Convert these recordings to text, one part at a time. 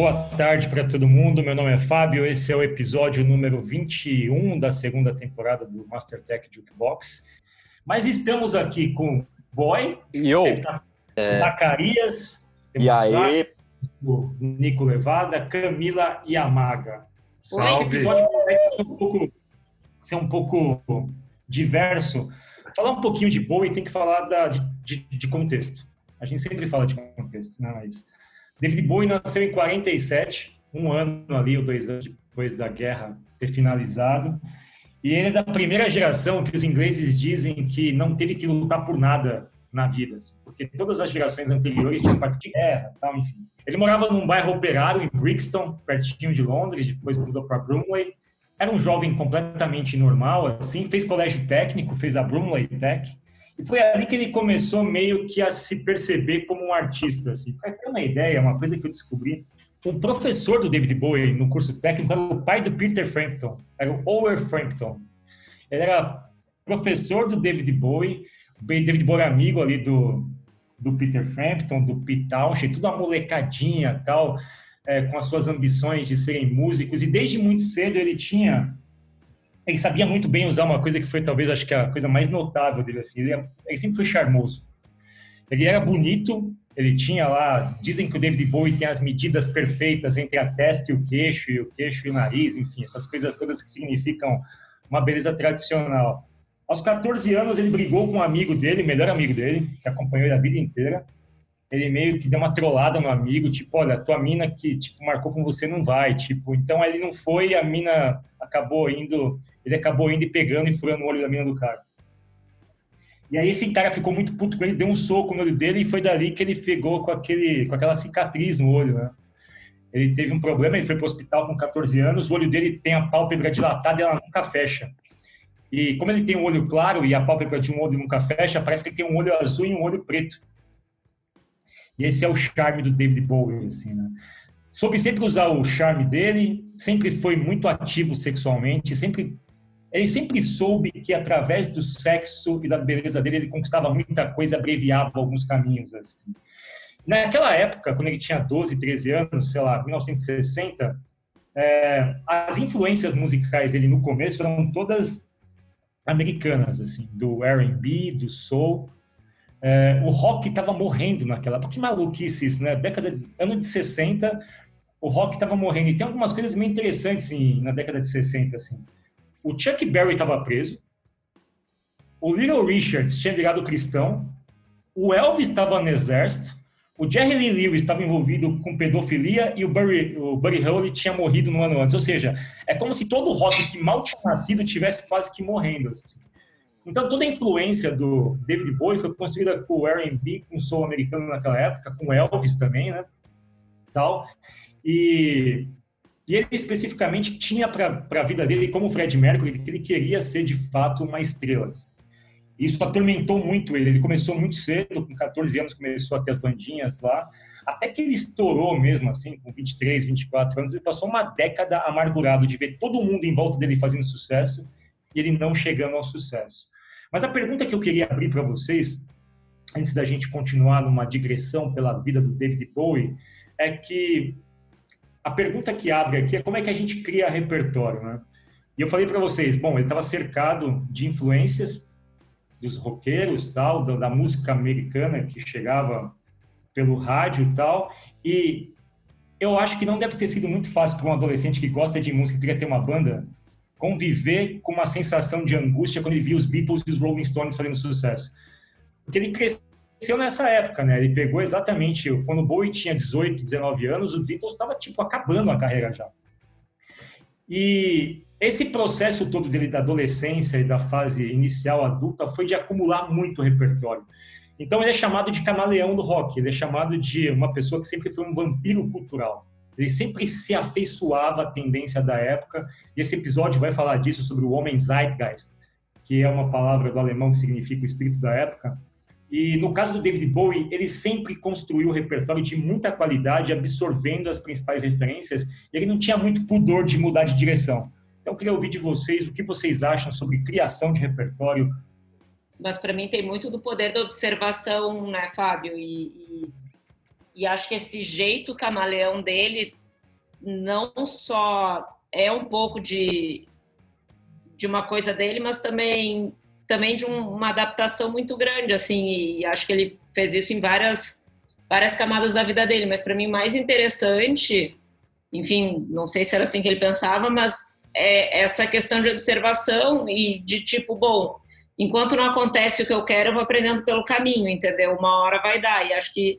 Boa tarde para todo mundo. Meu nome é Fábio. Esse é o episódio número 21 da segunda temporada do Master Tech Jukebox. Mas estamos aqui com Boy, Yo. É... Zacarias, e aí? o Nico Levada, Camila e Amaga. Salve. Esse episódio vai ser um pouco, ser um pouco diverso. Falar um pouquinho de Bowie tem que falar da, de, de, de contexto. A gente sempre fala de contexto, né? mas David Bowie nasceu em 47, um ano ali, ou dois anos depois da guerra ter finalizado. E ele é da primeira geração que os ingleses dizem que não teve que lutar por nada na vida, assim, porque todas as gerações anteriores tinham participado de guerra, tal, enfim. Ele morava num bairro operário em Brixton, pertinho de Londres, depois mudou para Bromley. Era um jovem completamente normal, assim, fez colégio técnico, fez a Bromley Tech, e foi ali que ele começou meio que a se perceber como um artista, assim. Para ter uma ideia, uma coisa que eu descobri, um professor do David Bowie no curso técnico era o pai do Peter Frampton, era o Ower Frampton. Ele era professor do David Bowie, o David Bowie era amigo ali do, do Peter Frampton, do Pete Townshend, tudo uma molecadinha tal, é, com as suas ambições de serem músicos, e desde muito cedo ele tinha ele sabia muito bem usar uma coisa que foi talvez acho que a coisa mais notável dele assim. Ele, ele, sempre foi charmoso. Ele era bonito ele tinha lá dizem que o David Bowie tem as medidas perfeitas entre a testa e o queixo e o queixo e o nariz enfim essas coisas todas que significam uma beleza tradicional. Aos 14 anos ele brigou com um amigo dele melhor amigo dele que acompanhou ele a vida inteira ele meio que deu uma trollada no amigo, tipo, olha, tua mina que tipo marcou com você não vai, tipo, então ele não foi, a mina acabou indo, ele acabou indo e pegando e furando o olho da mina do cara. E aí esse cara ficou muito puto com ele, deu um soco no olho dele e foi dali que ele pegou com aquele com aquela cicatriz no olho, né? Ele teve um problema, ele foi para o hospital com 14 anos, o olho dele tem a pálpebra dilatada e ela nunca fecha. E como ele tem um olho claro e a pálpebra de um olho nunca fecha, parece que ele tem um olho azul e um olho preto. E esse é o charme do David Bowie, assim, né? Soube sempre usar o charme dele, sempre foi muito ativo sexualmente, sempre ele sempre soube que através do sexo e da beleza dele ele conquistava muita coisa, abreviava alguns caminhos assim. Naquela época, quando ele tinha 12, 13 anos, sei lá, 1960, é, as influências musicais dele no começo eram todas americanas, assim, do R&B, do soul, é, o rock estava morrendo naquela. Que maluquice isso, né? Década, ano de 60, o rock estava morrendo. E tem algumas coisas meio interessantes assim, na década de 60. Assim. O Chuck Berry estava preso, o Little Richards tinha virado cristão, o Elvis estava no exército, o Jerry Lee Lewis estava envolvido com pedofilia e o Buddy, o Buddy Holly tinha morrido no ano antes. Ou seja, é como se todo o rock que mal tinha nascido tivesse quase que morrendo. Assim. Então, toda a influência do David Bowie foi construída com o R&B, com o soul americano naquela época, com Elvis também, né? Tal. E, e ele especificamente tinha para a vida dele, como o Fred Mercury, que ele queria ser de fato uma estrela. Isso atormentou muito ele. Ele começou muito cedo, com 14 anos começou a ter as bandinhas lá, até que ele estourou mesmo assim, com 23, 24 anos, ele passou uma década amargurado de ver todo mundo em volta dele fazendo sucesso ele não chegando ao sucesso. Mas a pergunta que eu queria abrir para vocês, antes da gente continuar numa digressão pela vida do David Bowie, é que a pergunta que abre aqui é como é que a gente cria repertório, né? E eu falei para vocês, bom, ele estava cercado de influências dos roqueiros, tal, da, da, música americana que chegava pelo rádio e tal, e eu acho que não deve ter sido muito fácil para um adolescente que gosta de música, que queria ter uma banda, conviver com uma sensação de angústia quando ele via os Beatles e os Rolling Stones fazendo sucesso. Porque ele cresceu nessa época, né? Ele pegou exatamente quando o Bowie tinha 18, 19 anos, o Beatles estava tipo acabando a carreira já. E esse processo todo dele da adolescência e da fase inicial adulta foi de acumular muito repertório. Então ele é chamado de camaleão do rock, ele é chamado de uma pessoa que sempre foi um vampiro cultural. Ele sempre se afeiçoava à tendência da época, e esse episódio vai falar disso, sobre o homem Zeitgeist, que é uma palavra do alemão que significa o espírito da época. E no caso do David Bowie, ele sempre construiu um repertório de muita qualidade, absorvendo as principais referências, e ele não tinha muito pudor de mudar de direção. Então, eu queria ouvir de vocês o que vocês acham sobre criação de repertório. Mas para mim tem muito do poder da observação, né, Fábio? E, e e acho que esse jeito camaleão dele não só é um pouco de, de uma coisa dele, mas também também de um, uma adaptação muito grande, assim, e acho que ele fez isso em várias várias camadas da vida dele, mas para mim mais interessante, enfim, não sei se era assim que ele pensava, mas é essa questão de observação e de tipo, bom, enquanto não acontece o que eu quero, eu vou aprendendo pelo caminho, entendeu? Uma hora vai dar, e acho que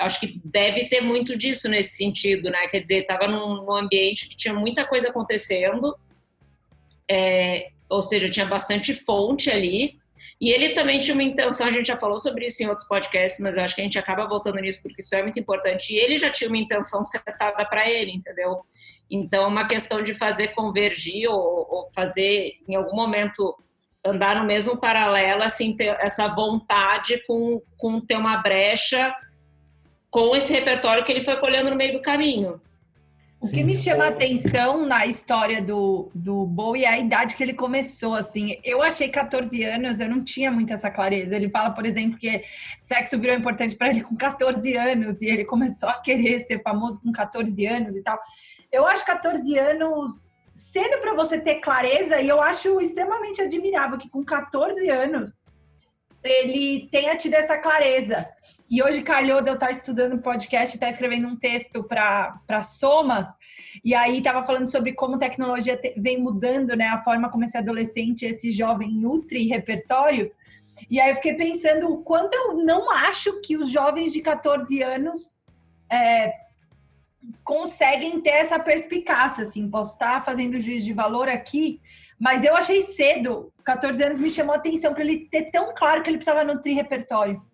acho que deve ter muito disso nesse sentido, né? Quer dizer, estava num, num, ambiente que tinha muita coisa acontecendo, é, ou seja, tinha bastante fonte ali. E ele também tinha uma intenção, a gente já falou sobre isso em outros podcasts, mas eu acho que a gente acaba voltando nisso porque isso é muito importante. E ele já tinha uma intenção setada para ele, entendeu? Então, uma questão de fazer convergir ou, ou, fazer, em algum momento, andar no mesmo paralelo, assim, ter essa vontade com, com ter uma brecha com esse repertório que ele foi colhendo no meio do caminho. O que me chama a atenção na história do, do Bowie é a idade que ele começou, assim. Eu achei 14 anos, eu não tinha muito essa clareza. Ele fala, por exemplo, que sexo virou importante para ele com 14 anos e ele começou a querer ser famoso com 14 anos e tal. Eu acho 14 anos cedo para você ter clareza e eu acho extremamente admirável que com 14 anos ele tenha tido essa clareza. E hoje calhou de eu estar estudando podcast, estar escrevendo um texto para Somas, e aí estava falando sobre como tecnologia te, vem mudando, né, a forma como esse adolescente, esse jovem nutre repertório. E aí eu fiquei pensando o quanto eu não acho que os jovens de 14 anos é, conseguem ter essa perspicácia, assim, posso estar fazendo juízo de valor aqui, mas eu achei cedo, 14 anos me chamou a atenção para ele ter tão claro que ele precisava nutrir repertório.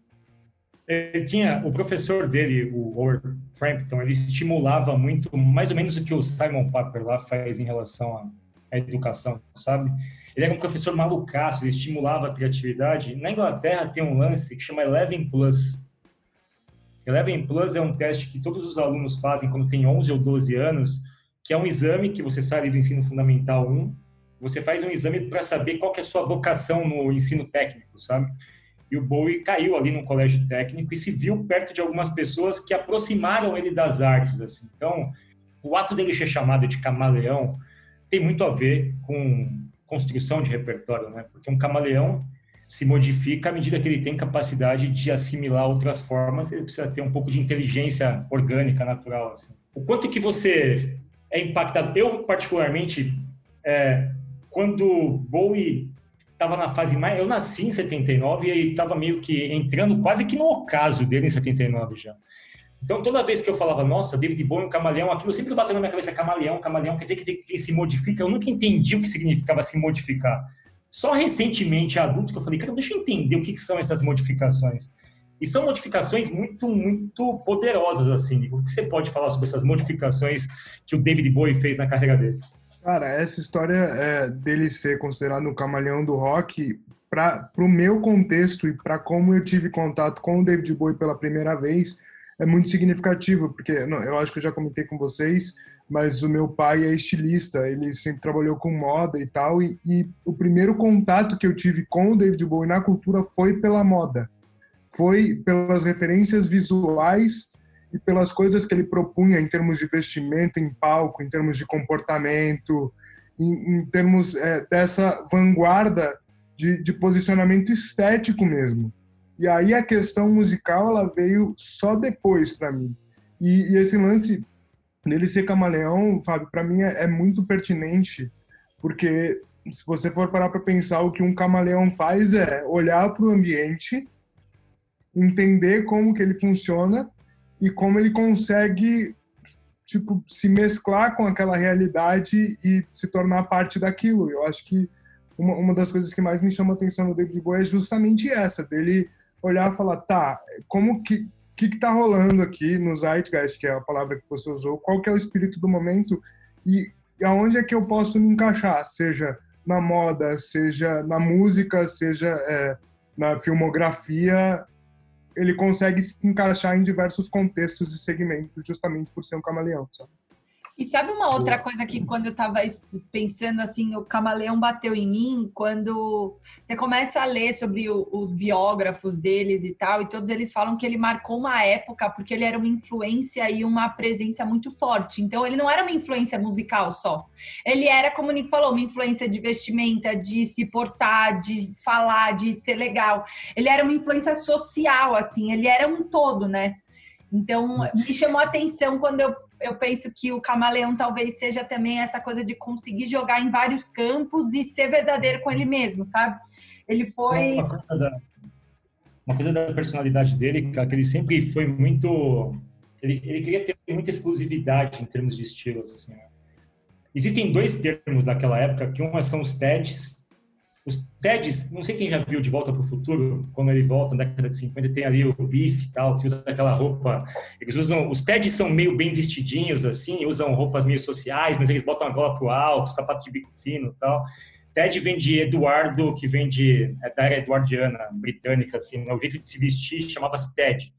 Ele tinha, o professor dele, o Howard Frampton, ele estimulava muito, mais ou menos o que o Simon Paper lá faz em relação à, educação, sabe? Ele era um professor malucaço, ele estimulava a criatividade. Na Inglaterra tem um lance que chama Eleven Plus. Eleven Plus é um teste que todos os alunos fazem quando tem 11 ou 12 anos, que é um exame que você sai do ensino fundamental 1, você faz um exame para saber qual é a sua vocação no ensino técnico, sabe? E o Bowie caiu ali no colégio técnico e se viu perto de algumas pessoas que aproximaram ele das artes, assim. Então, o ato dele ser chamado de camaleão tem muito a ver com construção de repertório, né? Porque um camaleão se modifica à medida que ele tem capacidade de assimilar outras formas, ele precisa ter um pouco de inteligência orgânica, natural, assim. O quanto que você é impactado? Eu, particularmente, é, quando Bowie estava na fase mais. Eu nasci em 79 e estava meio que entrando quase que no ocaso dele em 79 já. Então, toda vez que eu falava, nossa, David Bowie é um camaleão, aquilo sempre bateu na minha cabeça, camaleão, camaleão, quer dizer que ele se modifica. Eu nunca entendi o que significava se modificar. Só recentemente, adulto, que eu falei, cara, deixa eu entender o que, que são essas modificações. E são modificações muito, muito poderosas, assim. O que você pode falar sobre essas modificações que o David Bowie fez na carreira dele? Cara, essa história é, dele ser considerado um camaleão do rock, para o meu contexto e para como eu tive contato com o David Bowie pela primeira vez, é muito significativo, porque não, eu acho que eu já comentei com vocês, mas o meu pai é estilista, ele sempre trabalhou com moda e tal, e, e o primeiro contato que eu tive com o David Bowie na cultura foi pela moda, foi pelas referências visuais e pelas coisas que ele propunha em termos de vestimento em palco, em termos de comportamento, em, em termos é, dessa vanguarda de, de, posicionamento estético mesmo. E aí a questão musical ela veio só depois para mim. E, e, esse lance dele ser camaleão, Fábio, para mim é, é muito pertinente, porque se você for parar para pensar, o que um camaleão faz é olhar para o ambiente, entender como que ele funciona e como ele consegue tipo se mesclar com aquela realidade e se tornar parte daquilo. Eu acho que uma, uma das coisas que mais me chama a atenção no David Bowie é justamente essa, dele olhar e falar, tá, como que que que tá rolando aqui no Zeitgeist, que é a palavra que você usou, qual que é o espírito do momento e aonde é que eu posso me encaixar, seja na moda, seja na música, seja é, na filmografia, ele consegue se encaixar em diversos contextos e segmentos justamente por ser um camaleão, sabe? E sabe uma outra coisa que quando eu estava pensando assim, o camaleão bateu em mim, quando você começa a ler sobre o, os biógrafos deles e tal, e todos eles falam que ele marcou uma época porque ele era uma influência e uma presença muito forte. Então ele não era uma influência musical só. Ele era, como o Nick falou, uma influência de vestimenta, de se portar, de falar, de ser legal. Ele era uma influência social, assim, ele era um todo, né? Então, me chamou a atenção quando eu eu penso que o camaleão talvez seja também essa coisa de conseguir jogar em vários campos e ser verdadeiro com ele mesmo, sabe? Ele foi. Uma coisa da, uma coisa da personalidade dele, que ele sempre foi muito. Ele, ele queria ter muita exclusividade em termos de estilos. Assim, né? Existem dois termos daquela época, que um são os TEDs, os TEDs, não sei quem já viu De Volta para o Futuro, quando ele volta na década de 50, tem ali o Biff e tal, que usa aquela roupa. Eles usam. Os TEDs são meio bem vestidinhos, assim, usam roupas meio sociais, mas eles botam a gola pro alto, sapato de bico fino e tal. TED vem de Eduardo, que vem de, é da era eduardiana, britânica, assim, né? o jeito de se vestir chamava-se TED.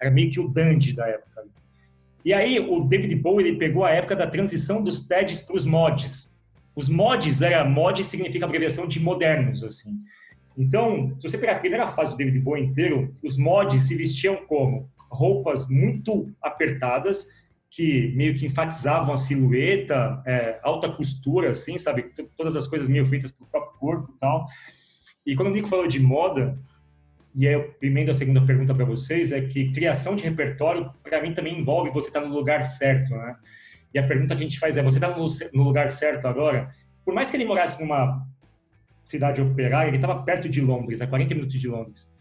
Era meio que o dandy da época. E aí, o David Bowie ele pegou a época da transição dos TEDs para os mods os mods, era, mod significa abreviação de modernos, assim. Então, se você pegar a primeira fase do David Bowie inteiro, os mods se vestiam como roupas muito apertadas, que meio que enfatizavam a silhueta, é, alta costura, assim, sabe? Todas as coisas meio feitas para o próprio corpo e tal. E quando o Nico falou de moda, e aí eu emendo a segunda pergunta para vocês, é que criação de repertório, para mim, também envolve você estar no lugar certo, né? E a pergunta que a gente faz é: você está no, lugar certo agora? Por mais que ele morasse numa cidade operária, ele estava perto de Londres, a 40 minutos de Londres.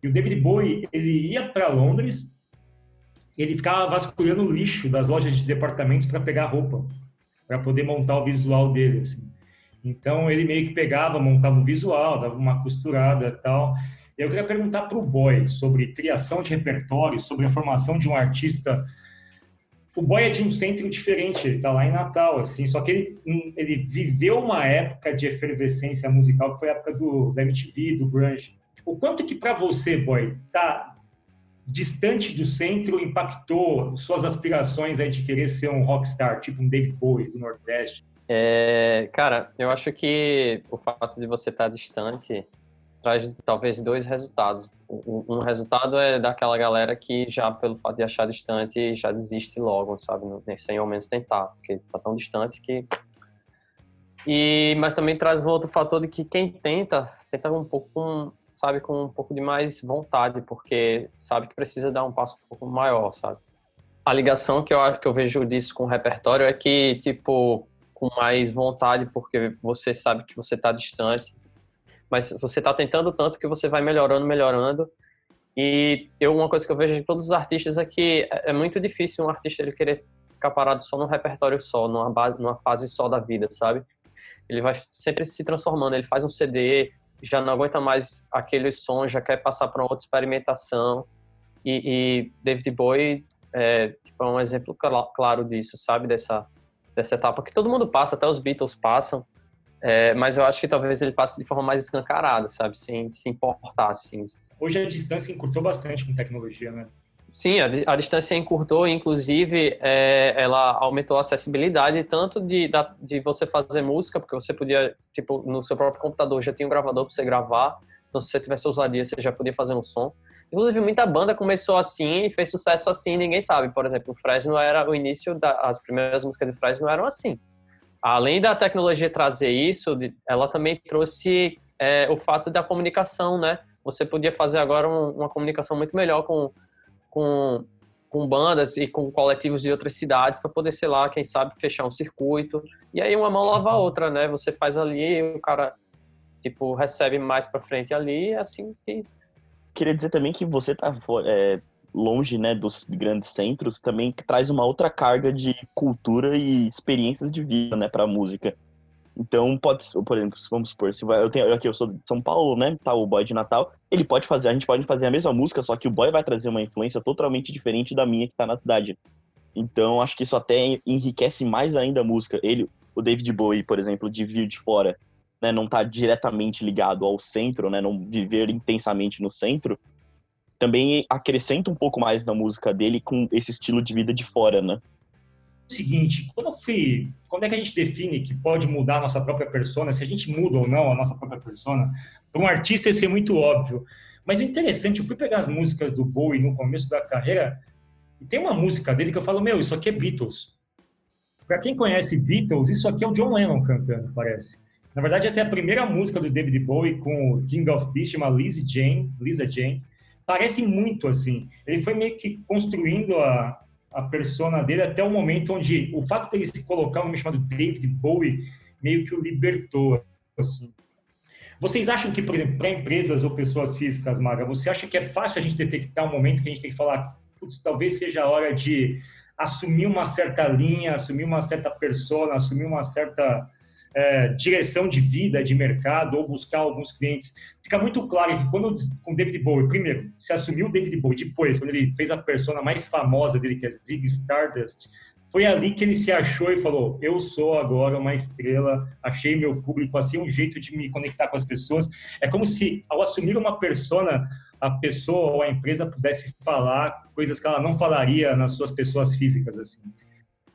E o David Bowie, ele ia para Londres, ele ficava vasculhando o lixo das lojas de departamentos para pegar roupa, para poder montar o visual dele, assim. Então ele meio que pegava, montava o visual, dava uma costurada, tal. Eu queria perguntar para o Boy sobre criação de repertório, sobre a formação de um artista o boy é de um centro diferente, ele tá lá em Natal, assim, só que ele, hum, ele viveu uma época de efervescência musical, que foi a época do, da MTV, do grunge. O quanto que para você, boy, tá distante do centro impactou suas aspirações aí de querer ser um rockstar, tipo um David Bowie do Nordeste? É, cara, eu acho que o fato de você estar tá distante traz talvez dois resultados. Um resultado é daquela galera que já pelo fato de achar distante já desiste logo, sabe, sem ao menos tentar, porque está tão distante que e mas também traz um outro fator de que quem tenta tenta um pouco com, sabe com um pouco de mais vontade, porque sabe que precisa dar um passo um pouco maior, sabe? A ligação que eu que eu vejo disso com o repertório é que tipo com mais vontade, porque você sabe que você está distante mas você está tentando tanto que você vai melhorando, melhorando. E eu uma coisa que eu vejo de todos os artistas é que é, muito difícil um artista ele querer ficar parado só num repertório só, numa, base, numa fase só da vida, sabe? Ele vai sempre se transformando. Ele faz um CD, já não aguenta mais aquele som, já quer passar para outra experimentação. E, e David Bowie é, tipo, é um exemplo claro disso, sabe? Dessa, dessa etapa que todo mundo passa, até os Beatles passam. É, mas eu acho que talvez ele passe de forma mais escancarada, sabe? Sem se importar, assim. Hoje a distância encurtou bastante com tecnologia, né? Sim, a, a distância encurtou, inclusive é, ela aumentou a acessibilidade tanto de, da, de você fazer música, porque você podia, tipo, no seu próprio computador já tinha um gravador para você gravar, então se você tivesse ousadia, você já podia fazer um som. Inclusive, muita banda começou assim e fez sucesso assim, ninguém sabe. Por exemplo, o Fresno era o início, da, as primeiras músicas de Fresno eram assim além da tecnologia trazer isso, ela também trouxe é, o fato da comunicação, né? Você podia fazer agora um, uma comunicação muito melhor com, com, com bandas e com coletivos de outras cidades para poder, sei lá, quem sabe fechar um circuito. E aí uma mão lava a outra, né? Você faz ali, o cara tipo recebe mais para frente ali, é assim que queria dizer também que você tá é, longe né, dos grandes centros, também traz uma outra carga de cultura e experiências de vida né, para a música. Então, pode por exemplo, vamos supor, se vai, eu tenho aqui eu sou de São Paulo, né? Tá o boy de Natal, ele pode fazer, a gente pode fazer a mesma música, só que o boy vai trazer uma influência totalmente diferente da minha que tá na cidade. Então, acho que isso até enriquece mais ainda a música. Ele, o David Bowie, por exemplo, de vir de fora, né, não tá diretamente ligado ao centro, né, não viver intensamente no centro, também acrescenta um pouco mais na música dele com esse estilo de vida de fora, né? seguinte, quando fui, quando é que a gente define que pode mudar a nossa própria persona, se a gente muda ou não a nossa própria persona? Para um artista isso é muito óbvio. Mas o interessante, eu fui pegar as músicas do Bowie no começo da carreira, e tem uma música dele que eu falo, meu, isso aqui é Beatles. Para quem conhece Beatles, isso aqui é o John Lennon cantando, parece. Na verdade, essa é a primeira música do David Bowie com o King of Beast, chama Lisa Jane, Lisa Jane. Parece muito assim. Ele foi meio que construindo a, a persona dele até o momento onde o fato dele se colocar um nome chamado David Bowie meio que o libertou, assim. Vocês acham que, por exemplo, para empresas ou pessoas físicas, Maga, você acha que é fácil a gente detectar um momento que a gente tem que falar, putz, talvez seja a hora de assumir uma certa linha, assumir uma certa persona, assumir uma certa é, direção de vida, de mercado, ou buscar alguns clientes. Fica muito claro que quando com David Bowie, primeiro, se assumiu David Bowie, depois, quando ele fez a persona mais famosa dele, que é Zig Stardust, foi ali que ele se achou e falou: Eu sou agora uma estrela, achei meu público, assim, um jeito de me conectar com as pessoas. É como se, ao assumir uma persona, a pessoa ou a empresa pudesse falar coisas que ela não falaria nas suas pessoas físicas, assim.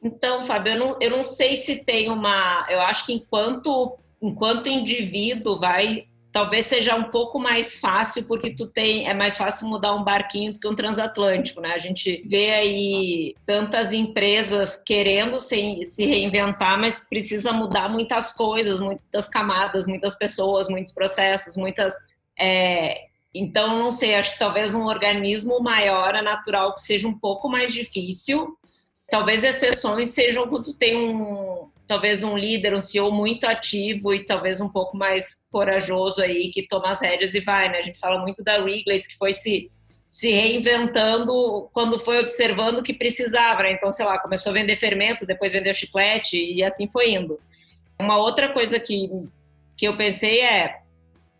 Então, Fábio, eu não, eu não sei se tem uma. Eu acho que enquanto, enquanto indivíduo vai. Talvez seja um pouco mais fácil, porque tu tem. É mais fácil mudar um barquinho do que um transatlântico, né? A gente vê aí tantas empresas querendo se, se reinventar, mas precisa mudar muitas coisas, muitas camadas, muitas pessoas, muitos processos, muitas. É, então, não sei, acho que talvez um organismo maior é natural que seja um pouco mais difícil, Talvez exceções sejam quando tem um, talvez um líder, um CEO muito ativo e talvez um pouco mais corajoso aí, que toma as rédeas e vai, né? A gente fala muito da Wrigley's, que foi se, se reinventando quando foi observando que precisava, né? Então, sei lá, começou a vender fermento, depois vendeu chiclete e assim foi indo. Uma outra coisa que, que eu pensei é,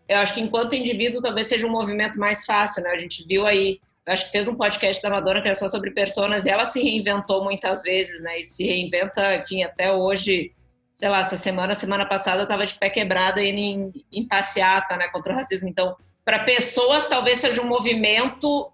eu acho que enquanto indivíduo talvez seja um movimento mais fácil, né? A gente viu aí acho que fez um podcast da Madonna que era só sobre personas e ela se reinventou muitas vezes, né? E se reinventa, enfim, até hoje. Sei lá, essa semana, semana passada, eu tava de pé quebrada indo em, em passeata, né, contra o racismo. Então, para pessoas, talvez seja um movimento,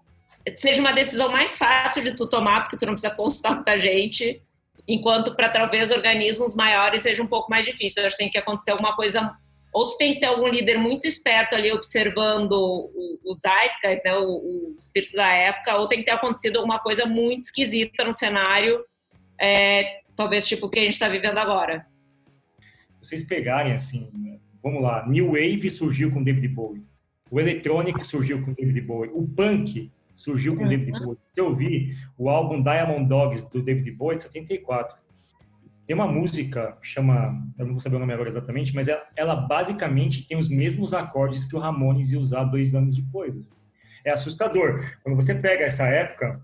seja uma decisão mais fácil de tu tomar, porque tu não precisa consultar muita gente, enquanto para talvez organismos maiores seja um pouco mais difícil. Eu acho que tem que acontecer alguma coisa ou tu tem que ter algum líder muito esperto ali observando os zeitgeist, né, o, o, espírito da época, ou tem que ter acontecido alguma coisa muito esquisita no cenário, é, talvez tipo o que a gente está vivendo agora. Vocês pegarem assim, vamos lá, New Wave surgiu com David Bowie, o Electronic surgiu com David Bowie, o Punk surgiu com uhum. David Bowie. Se eu vi o álbum Diamond Dogs do David Bowie de 74, tem uma música que chama, eu não vou saber o nome agora exatamente, mas ela, ela basicamente tem os mesmos acordes que o Ramones ia usar dois anos depois. Assim. É assustador. Quando você pega essa época,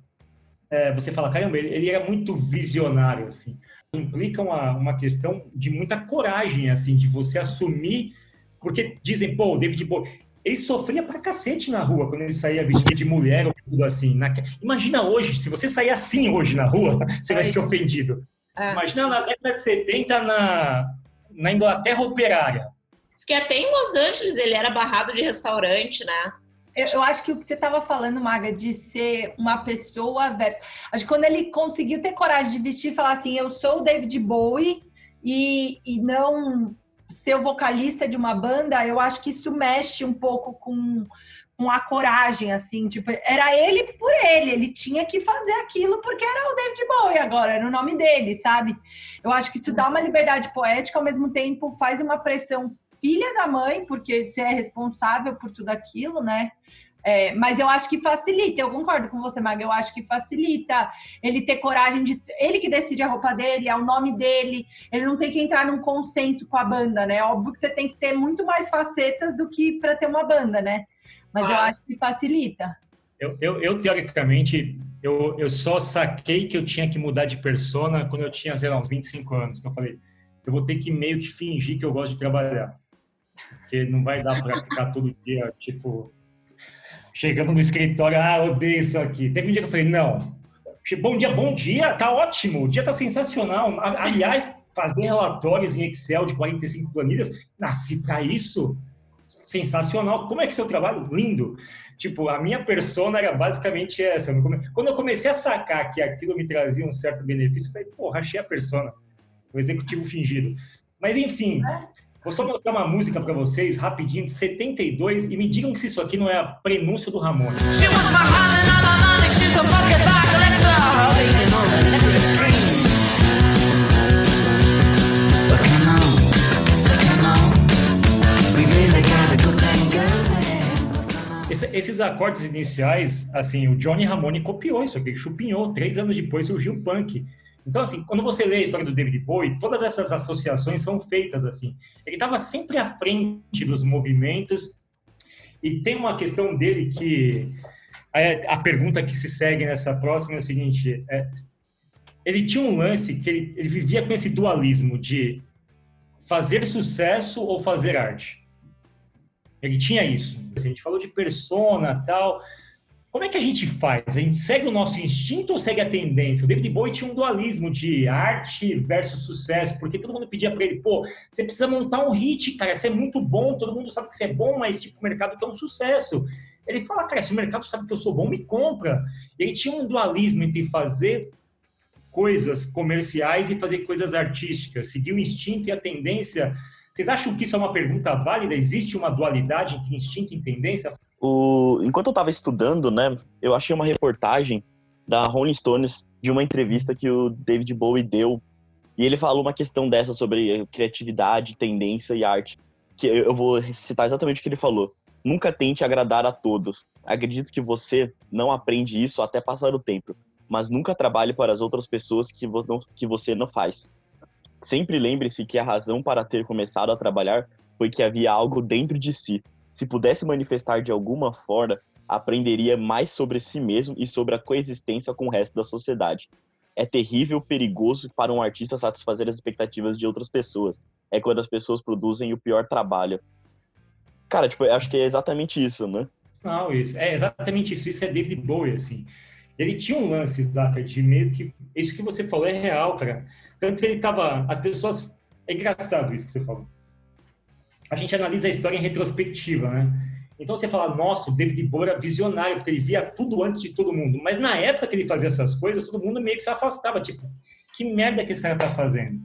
é, você fala, caramba, ele, ele, era muito visionário, assim. Implica uma, uma questão de muita coragem, assim, de você assumir, porque dizem, pô, o David Bowie, ele sofria pra cacete na rua quando ele saía vestido de mulher ou tudo assim. Na... Imagina hoje, se você sair assim hoje na rua, você vai ser ofendido. É. Imagina na década de 70 na, na Inglaterra operária. Diz que até em Los Angeles ele era barrado de restaurante, né? Eu, eu acho que o que você estava falando, Maga, de ser uma pessoa versus. Acho que quando ele conseguiu ter coragem de vestir e falar assim: eu sou o David Bowie e, e não ser o vocalista de uma banda, eu acho que isso mexe um pouco com com a coragem, assim, tipo, era ele por ele, ele tinha que fazer aquilo porque era o David Bowie agora, era o nome dele, sabe? Eu acho que isso dá uma liberdade poética, ao mesmo tempo faz uma pressão filha da mãe, porque você é responsável por tudo aquilo, né? É, mas eu acho que facilita, eu concordo com você, Maga, eu acho que facilita ele ter coragem de. Ele que decide a roupa dele, é o nome dele, ele não tem que entrar num consenso com a banda, né? Óbvio que você tem que ter muito mais facetas do que para ter uma banda, né? Mas ah. eu acho que facilita. Eu, eu, eu, teoricamente, eu, eu só saquei que eu tinha que mudar de persona quando eu tinha, sei lá, uns 25 anos. Que eu falei, eu vou ter que meio que fingir que eu gosto de trabalhar. Porque não vai dar para ficar todo dia, tipo, chegando no escritório, ah, odeio isso aqui. Teve um dia que eu falei, não, bom dia, bom dia, tá ótimo, o dia tá sensacional. Aliás, fazer relatórios em Excel de 45 planilhas, nasci para isso sensacional. Como é que é seu trabalho? Lindo. Tipo, a minha persona era basicamente essa. Quando eu comecei a sacar que aquilo me trazia um certo benefício, eu falei, porra, achei a persona. O executivo fingido. Mas, enfim, vou só mostrar uma música para vocês, rapidinho, de 72, e me digam se isso aqui não é a prenúncio do Ramon. Esses acordes iniciais, assim, o Johnny Ramone copiou isso aqui, chupinhou. Três anos depois surgiu o punk. Então, assim, quando você lê a história do David Bowie, todas essas associações são feitas assim. Ele estava sempre à frente dos movimentos e tem uma questão dele que a, a pergunta que se segue nessa próxima é o seguinte: é, ele tinha um lance que ele, ele vivia com esse dualismo de fazer sucesso ou fazer arte. Ele tinha isso. A gente falou de persona tal. Como é que a gente faz? A gente segue o nosso instinto ou segue a tendência? O David Bowie tinha um dualismo de arte versus sucesso, porque todo mundo pedia para ele, pô, você precisa montar um hit, cara, você é muito bom, todo mundo sabe que você é bom, mas tipo, o mercado quer um sucesso. Ele fala, cara, se o mercado sabe que eu sou bom, me compra. Ele tinha um dualismo entre fazer coisas comerciais e fazer coisas artísticas, seguir o instinto e a tendência vocês acham que isso é uma pergunta válida? Existe uma dualidade entre instinto e tendência? O... Enquanto eu estava estudando, né, eu achei uma reportagem da Rolling Stones de uma entrevista que o David Bowie deu e ele falou uma questão dessa sobre criatividade, tendência e arte. Que eu vou citar exatamente o que ele falou. Nunca tente agradar a todos. Acredito que você não aprende isso até passar o tempo, mas nunca trabalhe para as outras pessoas que, que você não faz. Sempre lembre-se que a razão para ter começado a trabalhar foi que havia algo dentro de si. Se pudesse manifestar de alguma forma, aprenderia mais sobre si mesmo e sobre a coexistência com o resto da sociedade. É terrível, perigoso para um artista satisfazer as expectativas de outras pessoas. É quando as pessoas produzem o pior trabalho. Cara, tipo, acho que é exatamente isso, né? Não, isso. É exatamente isso. Isso é David Bowie, assim. Ele tinha um lance, Zaca, de meio que. Isso que você falou é real, cara. Tanto que ele tava. As pessoas. É engraçado isso que você falou. A gente analisa a história em retrospectiva, né? Então você fala, nossa, o David Bowie era visionário, porque ele via tudo antes de todo mundo. Mas na época que ele fazia essas coisas, todo mundo meio que se afastava. Tipo, que merda que esse cara tá fazendo?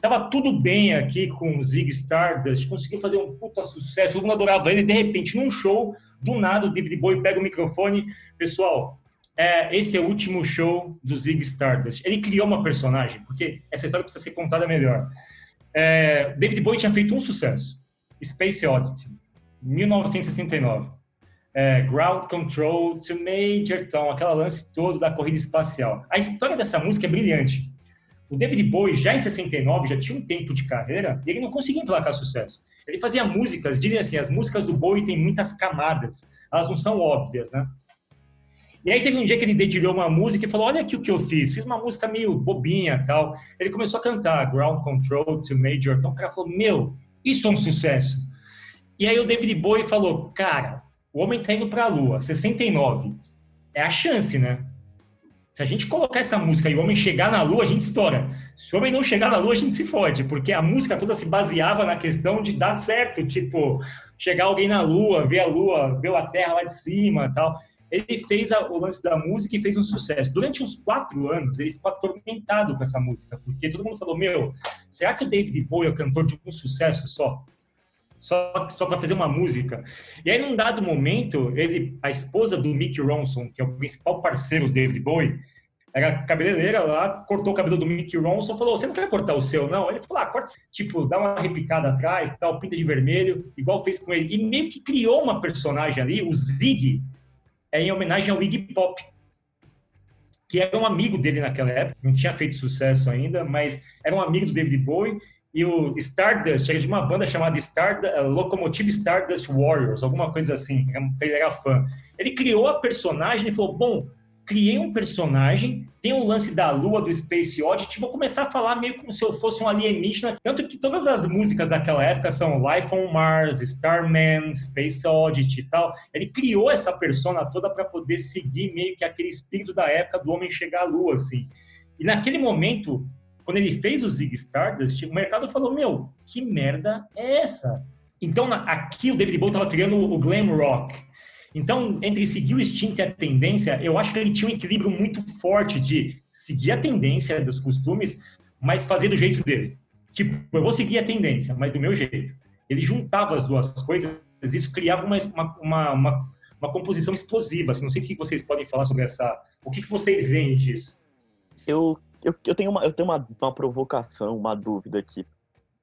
Tava tudo bem aqui com o Zig Stardust, conseguiu fazer um puta sucesso, todo mundo adorava ele, e de repente, num show, do nada, o David Bowie pega o microfone, pessoal, é, esse é o último show do Zig Stardust. Ele criou uma personagem, porque essa história precisa ser contada melhor. É, David Bowie tinha feito um sucesso, Space Oddity, 1969. É, Ground Control to Major Tom, aquela lance todo da corrida espacial. A história dessa música é brilhante. O David Bowie, já em 69, já tinha um tempo de carreira e ele não conseguia emplacar sucesso. Ele fazia músicas, dizem assim, as músicas do Bowie têm muitas camadas, elas não são óbvias, né? E aí teve um dia que ele dedilhou uma música e falou: Olha aqui o que eu fiz. Fiz uma música meio bobinha tal. Ele começou a cantar Ground Control to Major. Então o cara falou: Meu, isso é um sucesso. E aí o David Bowie falou: Cara, o homem tá indo pra lua, 69. É a chance, né? Se a gente colocar essa música e o homem chegar na lua, a gente estoura. Se o homem não chegar na lua, a gente se fode, porque a música toda se baseava na questão de dar certo, tipo, chegar alguém na lua, ver a lua, ver a terra lá de cima tal ele fez a, o lance da música e fez um sucesso. Durante uns quatro anos, ele ficou atormentado com essa música, porque todo mundo falou: Meu, será que o David Bowie é cantor de um sucesso só? Só, só para fazer uma música. E aí, num dado momento, ele, a esposa do Mick Ronson, que é o principal parceiro do David Bowie, era cabeleireira lá, cortou o cabelo do Mick Ronson, falou: Você não quer cortar o seu, não? Ele falou: Ah, corta, tipo, dá uma repicada atrás, tal, pinta de vermelho, igual fez com ele. E meio que criou uma personagem ali, o Zig, é em homenagem ao Iggy Pop, que era um amigo dele naquela época, não tinha feito sucesso ainda, mas era um amigo do David Bowie, e o Stardust era de uma banda chamada Stardust, eh, Locomotive Stardust Warriors, alguma coisa assim, ele era fã. Ele criou a personagem e falou, bom, criei um personagem, tem um lance da lua do Space Oddity, vou começar a falar meio como se eu fosse um alienígena, tanto que todas as músicas daquela época são Life on Mars, Starman, Space Oddity e tal. Ele criou essa persona toda para poder seguir meio que aquele espírito da época do homem chegar à lua, assim. E naquele momento, quando ele fez o Zig Stardust, o mercado falou, meu, que merda é essa? Então, aqui o David Bowie estava criando o glam rock. Então, entre seguir o instinto e a tendência, eu acho que ele tinha um equilíbrio muito forte de seguir a tendência dos costumes, mas fazer do jeito dele. Tipo, eu vou seguir a tendência, mas do meu jeito. Ele juntava as duas coisas, isso criava uma, uma, uma, uma composição explosiva. Assim, não sei o que vocês podem falar sobre essa. O que, que vocês veem disso? Eu, eu, eu tenho, uma, eu tenho uma, uma provocação, uma dúvida aqui.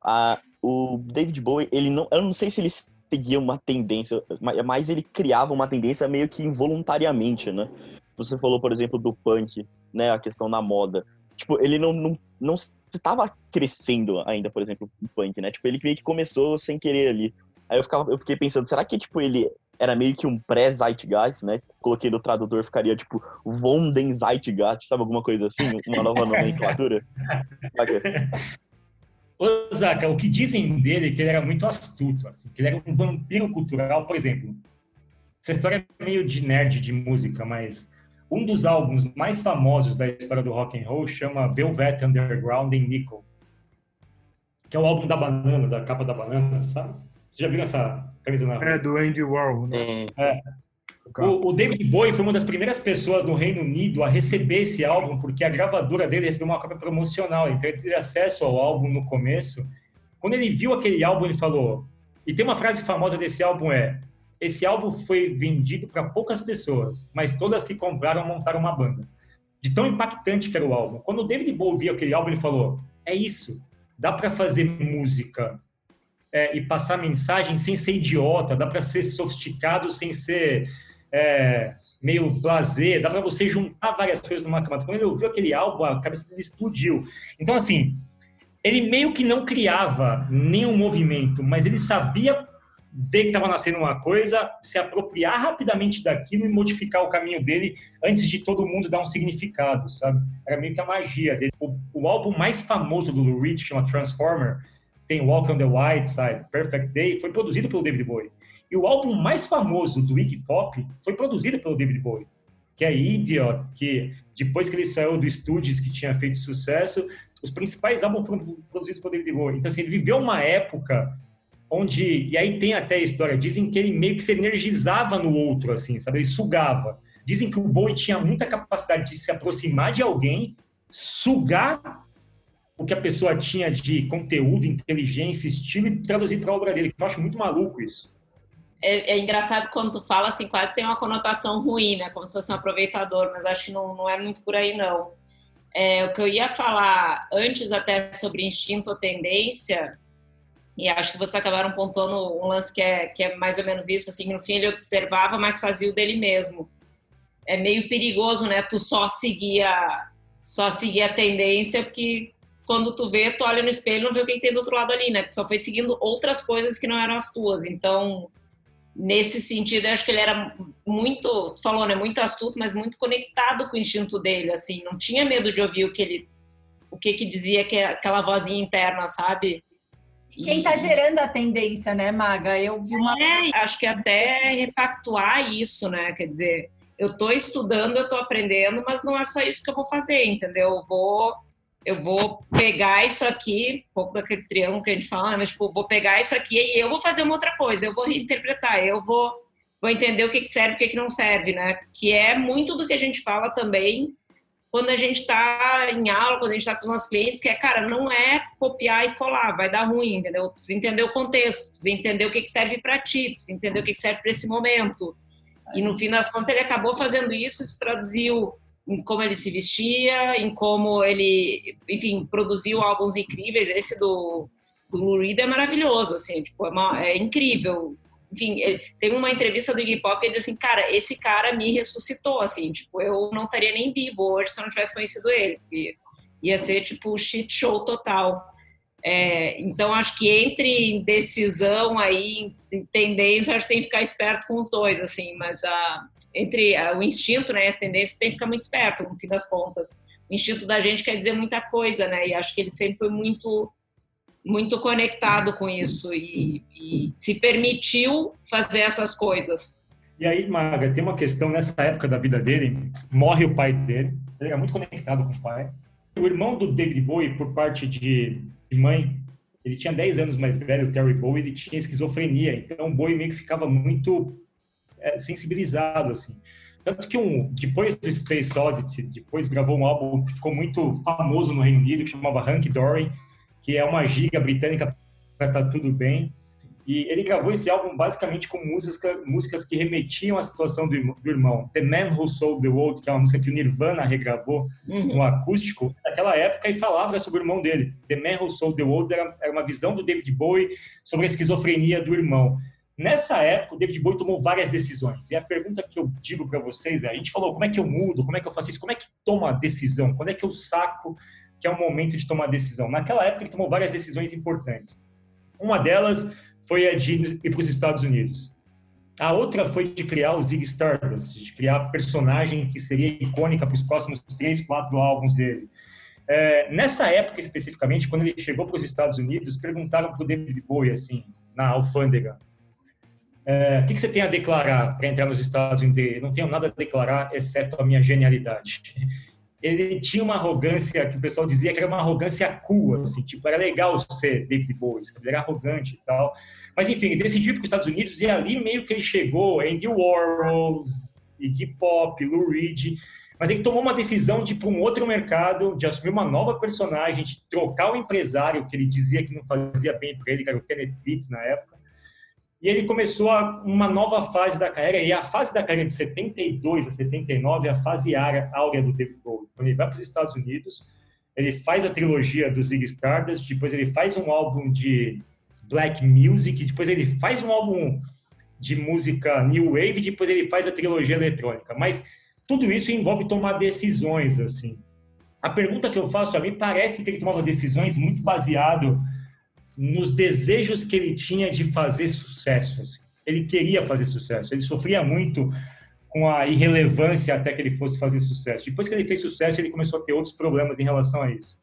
Ah, o David Bowie, ele não, eu não sei se ele seguia uma tendência, mas ele criava uma tendência meio que involuntariamente, né? Você falou, por exemplo, do punk, né? A questão da moda. Tipo, ele não, não, não estava crescendo ainda, por exemplo, o punk, né? Tipo, ele meio que começou sem querer ali. Aí eu, ficava, eu fiquei pensando, será que, tipo, ele era meio que um pré-Zeitgeist, né? Coloquei no tradutor, ficaria, tipo, von den Zeitgeist, sabe? Alguma coisa assim? Uma nova nomenclatura? Ô, Zaca, o que dizem dele é que ele era muito astuto, assim, que ele era um vampiro cultural, por exemplo. Essa história é meio de nerd de música, mas um dos álbuns mais famosos da história do rock and roll chama Velvet Underground em Nickel, que é o álbum da banana, da capa da banana, sabe? Você já viu essa camisa na É, do Andy Warhol. Né? É. O, o, David Bowie foi uma das primeiras pessoas no Reino Unido a receber esse álbum, porque a gravadora dele recebeu uma cópia promocional, então ele teve acesso ao álbum no começo. Quando ele viu aquele álbum, ele falou. E tem uma frase famosa desse álbum: é. Esse álbum foi vendido para poucas pessoas, mas todas que compraram montaram uma banda. De tão impactante que era o álbum. Quando o David Bowie viu aquele álbum, ele falou: é isso, dá para fazer música é, e passar mensagem sem ser idiota, dá para ser sofisticado sem ser é, meio blazer, dá para você juntar várias coisas numa camada. Quando ele ouviu aquele álbum, a cabeça dele explodiu. Então, assim, ele meio que não criava nenhum movimento, mas ele sabia ver que estava nascendo uma coisa, se apropriar rapidamente daquilo e modificar o caminho dele antes de todo mundo dar um significado, sabe? Era meio que a magia dele. O, o álbum mais famoso do Lou Reed, chama Transformer, tem Walk on the White Side, Perfect Day, foi produzido pelo David Bowie. E o álbum mais famoso do Iggy Pop foi produzido pelo David Bowie, que é Idiot, que depois que ele saiu do Studios, que tinha feito sucesso, os principais álbuns foram produzidos pelo David Bowie. Então, assim, ele viveu uma época onde... E aí tem até a história, dizem que ele meio que se energizava no outro, assim, sabe? Ele sugava. Dizem que o Bowie tinha muita capacidade de se aproximar de alguém, sugar o que a pessoa tinha de conteúdo, inteligência, estilo e traduzir para a obra dele. Eu acho muito maluco isso é, é, engraçado quando tu fala assim, quase tem uma conotação ruim, né? Como se fosse um aproveitador, mas acho que não, não é muito por aí, não. É, o que eu ia falar antes até sobre instinto ou tendência, e acho que vocês acabaram pontuando um lance que é, que é mais ou menos isso, assim, no fim ele observava, mas fazia o dele mesmo. É meio perigoso, né? Tu só seguia, só seguia a tendência, porque quando tu vê, tu olha no espelho e não vê o que tem do outro lado ali, né? Tu só foi seguindo outras coisas que não eram as tuas. Então, nesse sentido, eu acho que ele era muito, falou, né, muito astuto, mas muito conectado com o instinto dele, assim, não tinha medo de ouvir o que ele, o que que dizia que é aquela vozinha interna, sabe? Quem está gerando a tendência, né, Maga? Eu vi uma. É, acho que até repactuar isso, né? Quer dizer, eu estou estudando, eu estou aprendendo, mas não é só isso que eu vou fazer, entendeu? Eu vou eu vou pegar isso aqui, um pouco daquele triângulo que a gente fala, mas tipo, vou pegar isso aqui e eu vou fazer uma outra coisa, eu vou reinterpretar, eu vou, vou entender o que, serve e o que, não serve, né? Que é muito do que a gente fala também quando a gente está em aula, quando a gente está com os nossos clientes, que é, cara, não é copiar e colar, vai dar ruim, entendeu? Precisa entender o contexto, precisa entender o que, que serve para ti, precisa entender o que, que serve para esse momento. E no fim das contas ele acabou fazendo isso, isso traduziu em como ele se vestia, em como ele, enfim, produziu álbuns incríveis. Esse do, do Lou Reed é maravilhoso, assim, tipo, é, uma, é incrível. Enfim, ele, tem uma entrevista do Iggy Pop que ele diz assim, cara, esse cara me ressuscitou, assim, tipo, eu não estaria nem vivo hoje se eu não tivesse conhecido ele. Ia ser, tipo, shit show total. É, então, acho que entre decisão aí, tendência, acho que tem que ficar esperto com os dois, assim, mas a, entre a, o instinto, né, as tendências, tem que ficar muito esperto, no fim das contas. O instinto da gente quer dizer muita coisa, né, e acho que ele sempre foi muito muito conectado com isso e, e se permitiu fazer essas coisas. E aí, Maga, tem uma questão nessa época da vida dele, morre o pai dele, ele é muito conectado com o pai. O irmão do David Bowie, por parte de mãe, ele tinha 10 anos mais velho, o Terry Bowie, ele tinha esquizofrenia, então o Bowie meio que ficava muito é, sensibilizado, assim. Tanto que um, depois do Space Oddity, depois gravou um álbum que ficou muito famoso no Reino Unido, que chamava Hank Dory, que é uma giga britânica para Tá Tudo Bem. E ele gravou esse álbum basicamente com músicas, músicas que remetiam à situação do, do, irmão. The Man Who Sold the World, que é uma música que o Nirvana regravou uhum. no acústico, naquela época, e falava sobre o irmão dele. The Man Who Sold the World era, era uma visão do David Bowie sobre a esquizofrenia do irmão. Nessa época, o David Bowie tomou várias decisões. E a pergunta que eu digo para vocês é: a gente falou como é que eu mudo, como é que eu faço isso, como é que toma a decisão, quando é que eu saco que é o momento de tomar a decisão? Naquela época, ele tomou várias decisões importantes. Uma delas foi a de ir para os Estados Unidos. A outra foi de criar o Zig Stardust, de criar a personagem que seria icônica para os próximos três, quatro álbuns dele. É, nessa época especificamente, quando ele chegou para os Estados Unidos, perguntaram para o David Bowie, assim, na alfândega, é, o que, que, você tem a declarar para entrar nos Estados Unidos? Não tenho nada a declarar, exceto a minha genialidade. Ele tinha uma arrogância que o pessoal dizia que era uma arrogância cool, assim, tipo, era legal ser David Bowie, ele era arrogante e tal. Mas, enfim, ele decidiu para os Estados Unidos e ali meio que ele chegou, Andy Warhol, Iggy Pop, Lou Reed, mas ele tomou uma decisão de ir para um outro mercado, de assumir uma nova personagem, de trocar o empresário que ele dizia que não fazia bem para ele, que era o Kenneth Pitts na época. E ele começou uma nova fase da carreira, e a fase da carreira de 72 a 79 é a fase áurea do David Bowie. Quando ele vai para os Estados Unidos, ele faz a trilogia do Zig Stardust, depois ele faz um álbum de black music, depois ele faz um álbum de música new wave, depois ele faz a trilogia eletrônica. Mas tudo isso envolve tomar decisões, assim. A pergunta que eu faço a mim parece que ele tomava decisões muito baseado nos desejos que ele tinha de fazer sucesso. Assim. Ele queria fazer sucesso. Ele sofria muito com a irrelevância até que ele fosse fazer sucesso. Depois que ele fez sucesso, ele começou a ter outros problemas em relação a isso.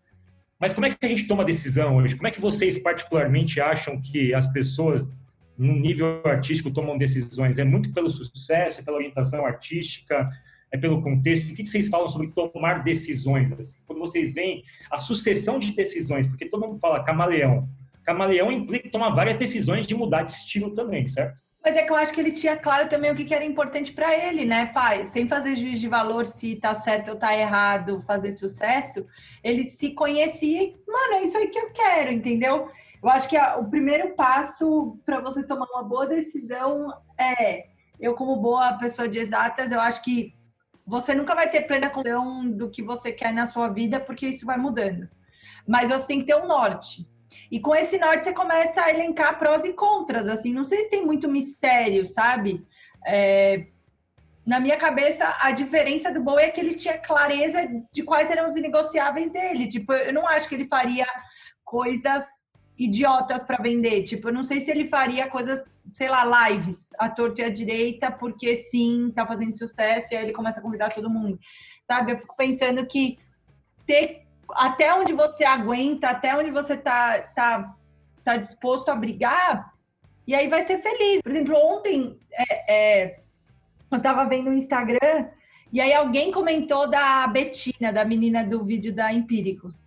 Mas como é que a gente toma decisão hoje? Como é que vocês particularmente acham que as pessoas no nível artístico tomam decisões? É muito pelo sucesso, é pela orientação artística, é pelo contexto? O que vocês falam sobre tomar decisões? Assim? Quando vocês veem a sucessão de decisões, porque todo mundo fala camaleão. Camaleão implica tomar várias decisões de mudar de estilo também, certo? Mas é que eu acho que ele tinha claro também o que, era importante para ele, né, Faz? Sem fazer juiz de valor se tá certo ou tá errado, fazer sucesso, ele se conhecia e, mano, é isso aí que eu quero, entendeu? Eu acho que a, o primeiro passo para você tomar uma boa decisão é, eu como boa pessoa de exatas, eu acho que você nunca vai ter plena condição do que você quer na sua vida, porque isso vai mudando. Mas você tem que ter um norte. E com esse norte você começa a elencar prós e contras, assim, não sei se tem muito mistério, sabe? É, na minha cabeça, a diferença do Bowie é que ele tinha clareza de quais eram os negociáveis dele. Tipo, eu não acho que ele faria coisas idiotas para vender. Tipo, eu não sei se ele faria coisas, sei lá, lives, a torto e a direita, porque sim, tá fazendo sucesso, e aí ele começa a convidar todo mundo. Sabe? Eu fico pensando que ter até onde você aguenta, até onde você tá, tá, tá disposto a brigar, e aí vai ser feliz. Por exemplo, ontem é, é, eu tava vendo no Instagram e aí alguém comentou da Betina, da menina do vídeo da Empíricos.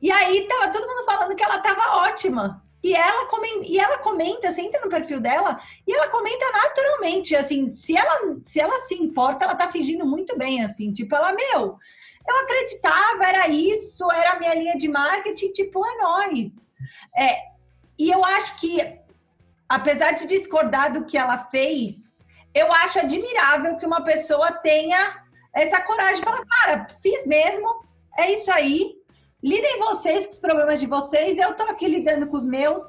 E aí tava todo mundo falando que ela tava ótima. E ela, comenta, e ela comenta, você entra no perfil dela e ela comenta naturalmente, assim, se ela, se ela se importa, ela tá fingindo muito bem, assim, tipo, ela, meu, eu acreditava, era isso, era a minha linha de marketing, tipo, é nós. É, e eu acho que, apesar de discordar do que ela fez, eu acho admirável que uma pessoa tenha essa coragem de falar, cara, fiz mesmo, é isso aí, lidem vocês com os problemas de vocês, eu tô aqui lidando com os meus.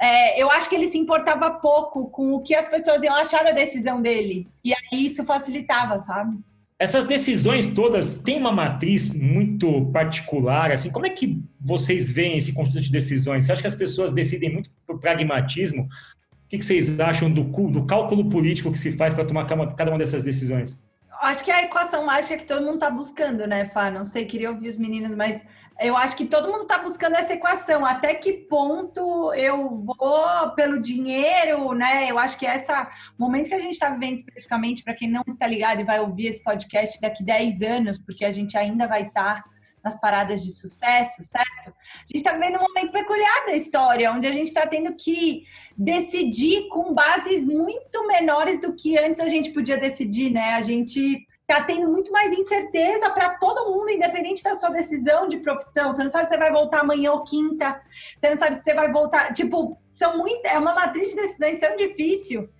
É, eu acho que ele se importava pouco com o que as pessoas iam achar da decisão dele. E aí isso facilitava, sabe? Essas decisões todas têm uma matriz muito particular, assim, como é que vocês veem esse conjunto de decisões? Você acha que as pessoas decidem muito por pragmatismo? O que vocês acham do, do cálculo político que se faz para tomar cada uma dessas decisões? Acho que é a equação mágica que todo mundo está buscando, né, Fá? Não sei, queria ouvir os meninos, mas eu acho que todo mundo está buscando essa equação. Até que ponto eu vou pelo dinheiro, né? Eu acho que essa momento que a gente está vivendo especificamente, para quem não está ligado e vai ouvir esse podcast daqui 10 anos, porque a gente ainda vai estar tá nas paradas de sucesso, certo? A gente está vivendo um momento peculiar da história, onde a gente está tendo que decidir com bases muito menores do que antes a gente podia decidir, né? A gente está tendo muito mais incerteza para todo mundo, independente da sua decisão de profissão. Você não sabe se vai voltar amanhã ou quinta. Você não sabe se vai voltar. Tipo, são muito, é uma matriz de decisões tão difícil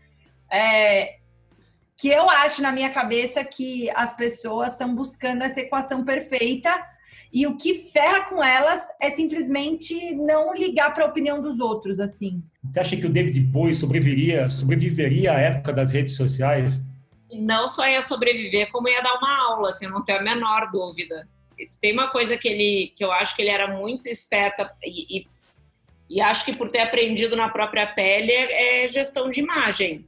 é, que eu acho na minha cabeça que as pessoas estão buscando essa equação perfeita e o que ferra com elas é simplesmente não ligar para a opinião dos outros, assim. Você acha que o David Bowie sobreviveria, sobreviveria à época das redes sociais? Não só ia sobreviver, como ia dar uma aula, assim, eu não tenho a menor dúvida. Tem uma coisa que ele, que eu acho que ele era muito esperto e, e, e acho que por ter aprendido na própria pele é, é gestão de imagem.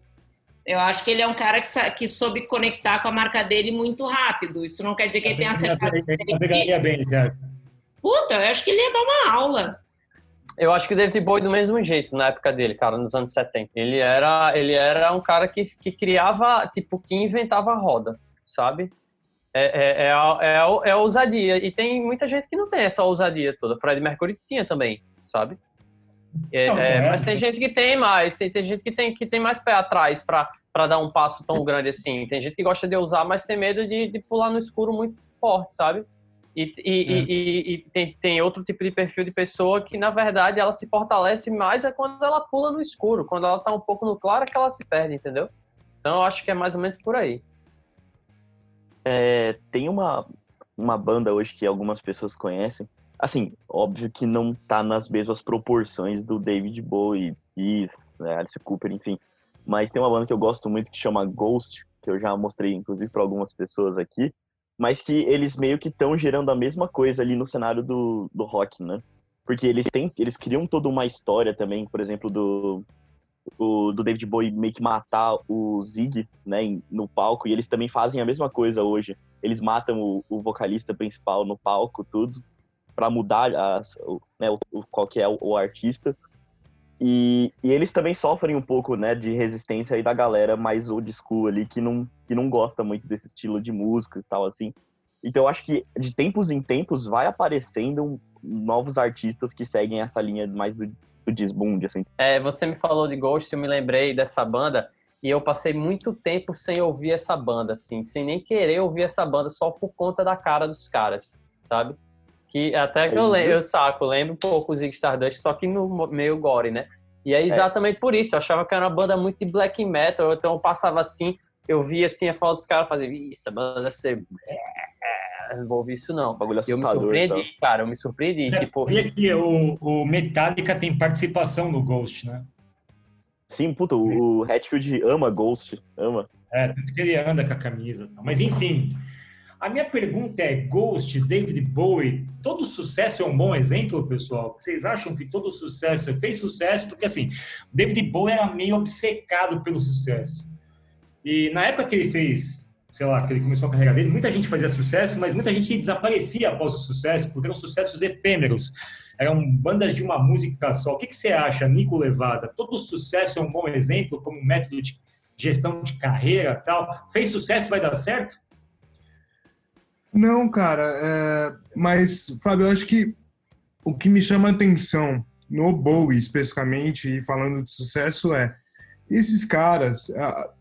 Eu acho que ele é um cara que, que soube conectar com a marca dele muito rápido. Isso não quer dizer que ele tenha acertado. Ele bem, certo? Puta, eu acho que ele ia dar uma aula. Eu acho que o David Bowie do mesmo jeito na época dele, cara, nos anos 70. Ele era, ele era um cara que, que criava, tipo, que inventava roda, sabe? É, é, é, a, é, a, é a ousadia. E tem muita gente que não tem essa ousadia toda. Fred Mercury tinha também, sabe? É, não, é, mas tem gente que tem mais, tem, tem gente que tem, que tem mais pé atrás para dar um passo tão grande assim. Tem gente que gosta de usar, mas tem medo de, de pular no escuro muito forte, sabe? E, e, é. e, e, tem, tem outro tipo de perfil de pessoa que, na verdade, ela se fortalece mais é quando ela pula no escuro. Quando ela tá um pouco no claro é que ela se perde, entendeu? Então eu acho que é mais ou menos por aí. É, tem uma, uma banda hoje que algumas pessoas conhecem, Assim, óbvio que não tá nas mesmas proporções do David Bowie, Kiss, né, Alice Cooper, enfim. Mas tem uma banda que eu gosto muito que chama Ghost, que eu já mostrei inclusive para algumas pessoas aqui, mas que eles meio que estão gerando a mesma coisa ali no cenário do, do rock, né? Porque eles têm, eles criam toda uma história também, por exemplo, do o, do David Bowie meio que matar o Zig, né, no palco, e eles também fazem a mesma coisa hoje. Eles matam o, o vocalista principal no palco, tudo para mudar as, o, né, o, qual que é o, o artista. E, e, eles também sofrem um pouco, né, de resistência aí da galera mais old school ali, que não, que não gosta muito desse estilo de música e tal, assim. Então eu acho que de tempos em tempos vai aparecendo novos artistas que seguem essa linha mais do, do desbunde, assim. É, você me falou de Ghost, eu me lembrei dessa banda, e eu passei muito tempo sem ouvir essa banda, assim, sem nem querer ouvir essa banda, só por conta da cara dos caras, sabe? Que até que eu, lembro, eu saco, lembro um pouco o Zig Stardust, só que no meio gore, né? E é, é. exatamente é. por isso, eu achava que era uma banda muito de black metal, então eu passava assim, eu via assim a fala dos caras fazer, isso, a banda deve ser. É, não vou ouvir isso não. Bagulho eu me surpreendi, então. cara, eu me surpreendi. Você tipo... sabia que o, o Metallica tem participação no Ghost, né? Sim, puta, o Hatfield ama Ghost, ama. É, tanto que ele anda com a camisa. Mas enfim, a minha pergunta é: Ghost, David Bowie, todo sucesso é um bom exemplo, pessoal? Vocês acham que todo sucesso fez sucesso? Porque assim, David Bowie era meio obcecado pelo sucesso. E na época que ele fez, sei lá, que ele começou a carreira dele, muita gente fazia sucesso, mas muita gente desaparecia após o sucesso, porque eram sucessos efêmeros. Eram bandas de uma música só. O que, que você acha, Nico Levada? Todo sucesso é um bom exemplo como método de gestão de carreira tal? Fez sucesso, vai dar certo? Não, cara, é... mas, Fábio, eu acho que o que me chama a atenção no Bowie, especificamente, e falando de sucesso, é esses caras,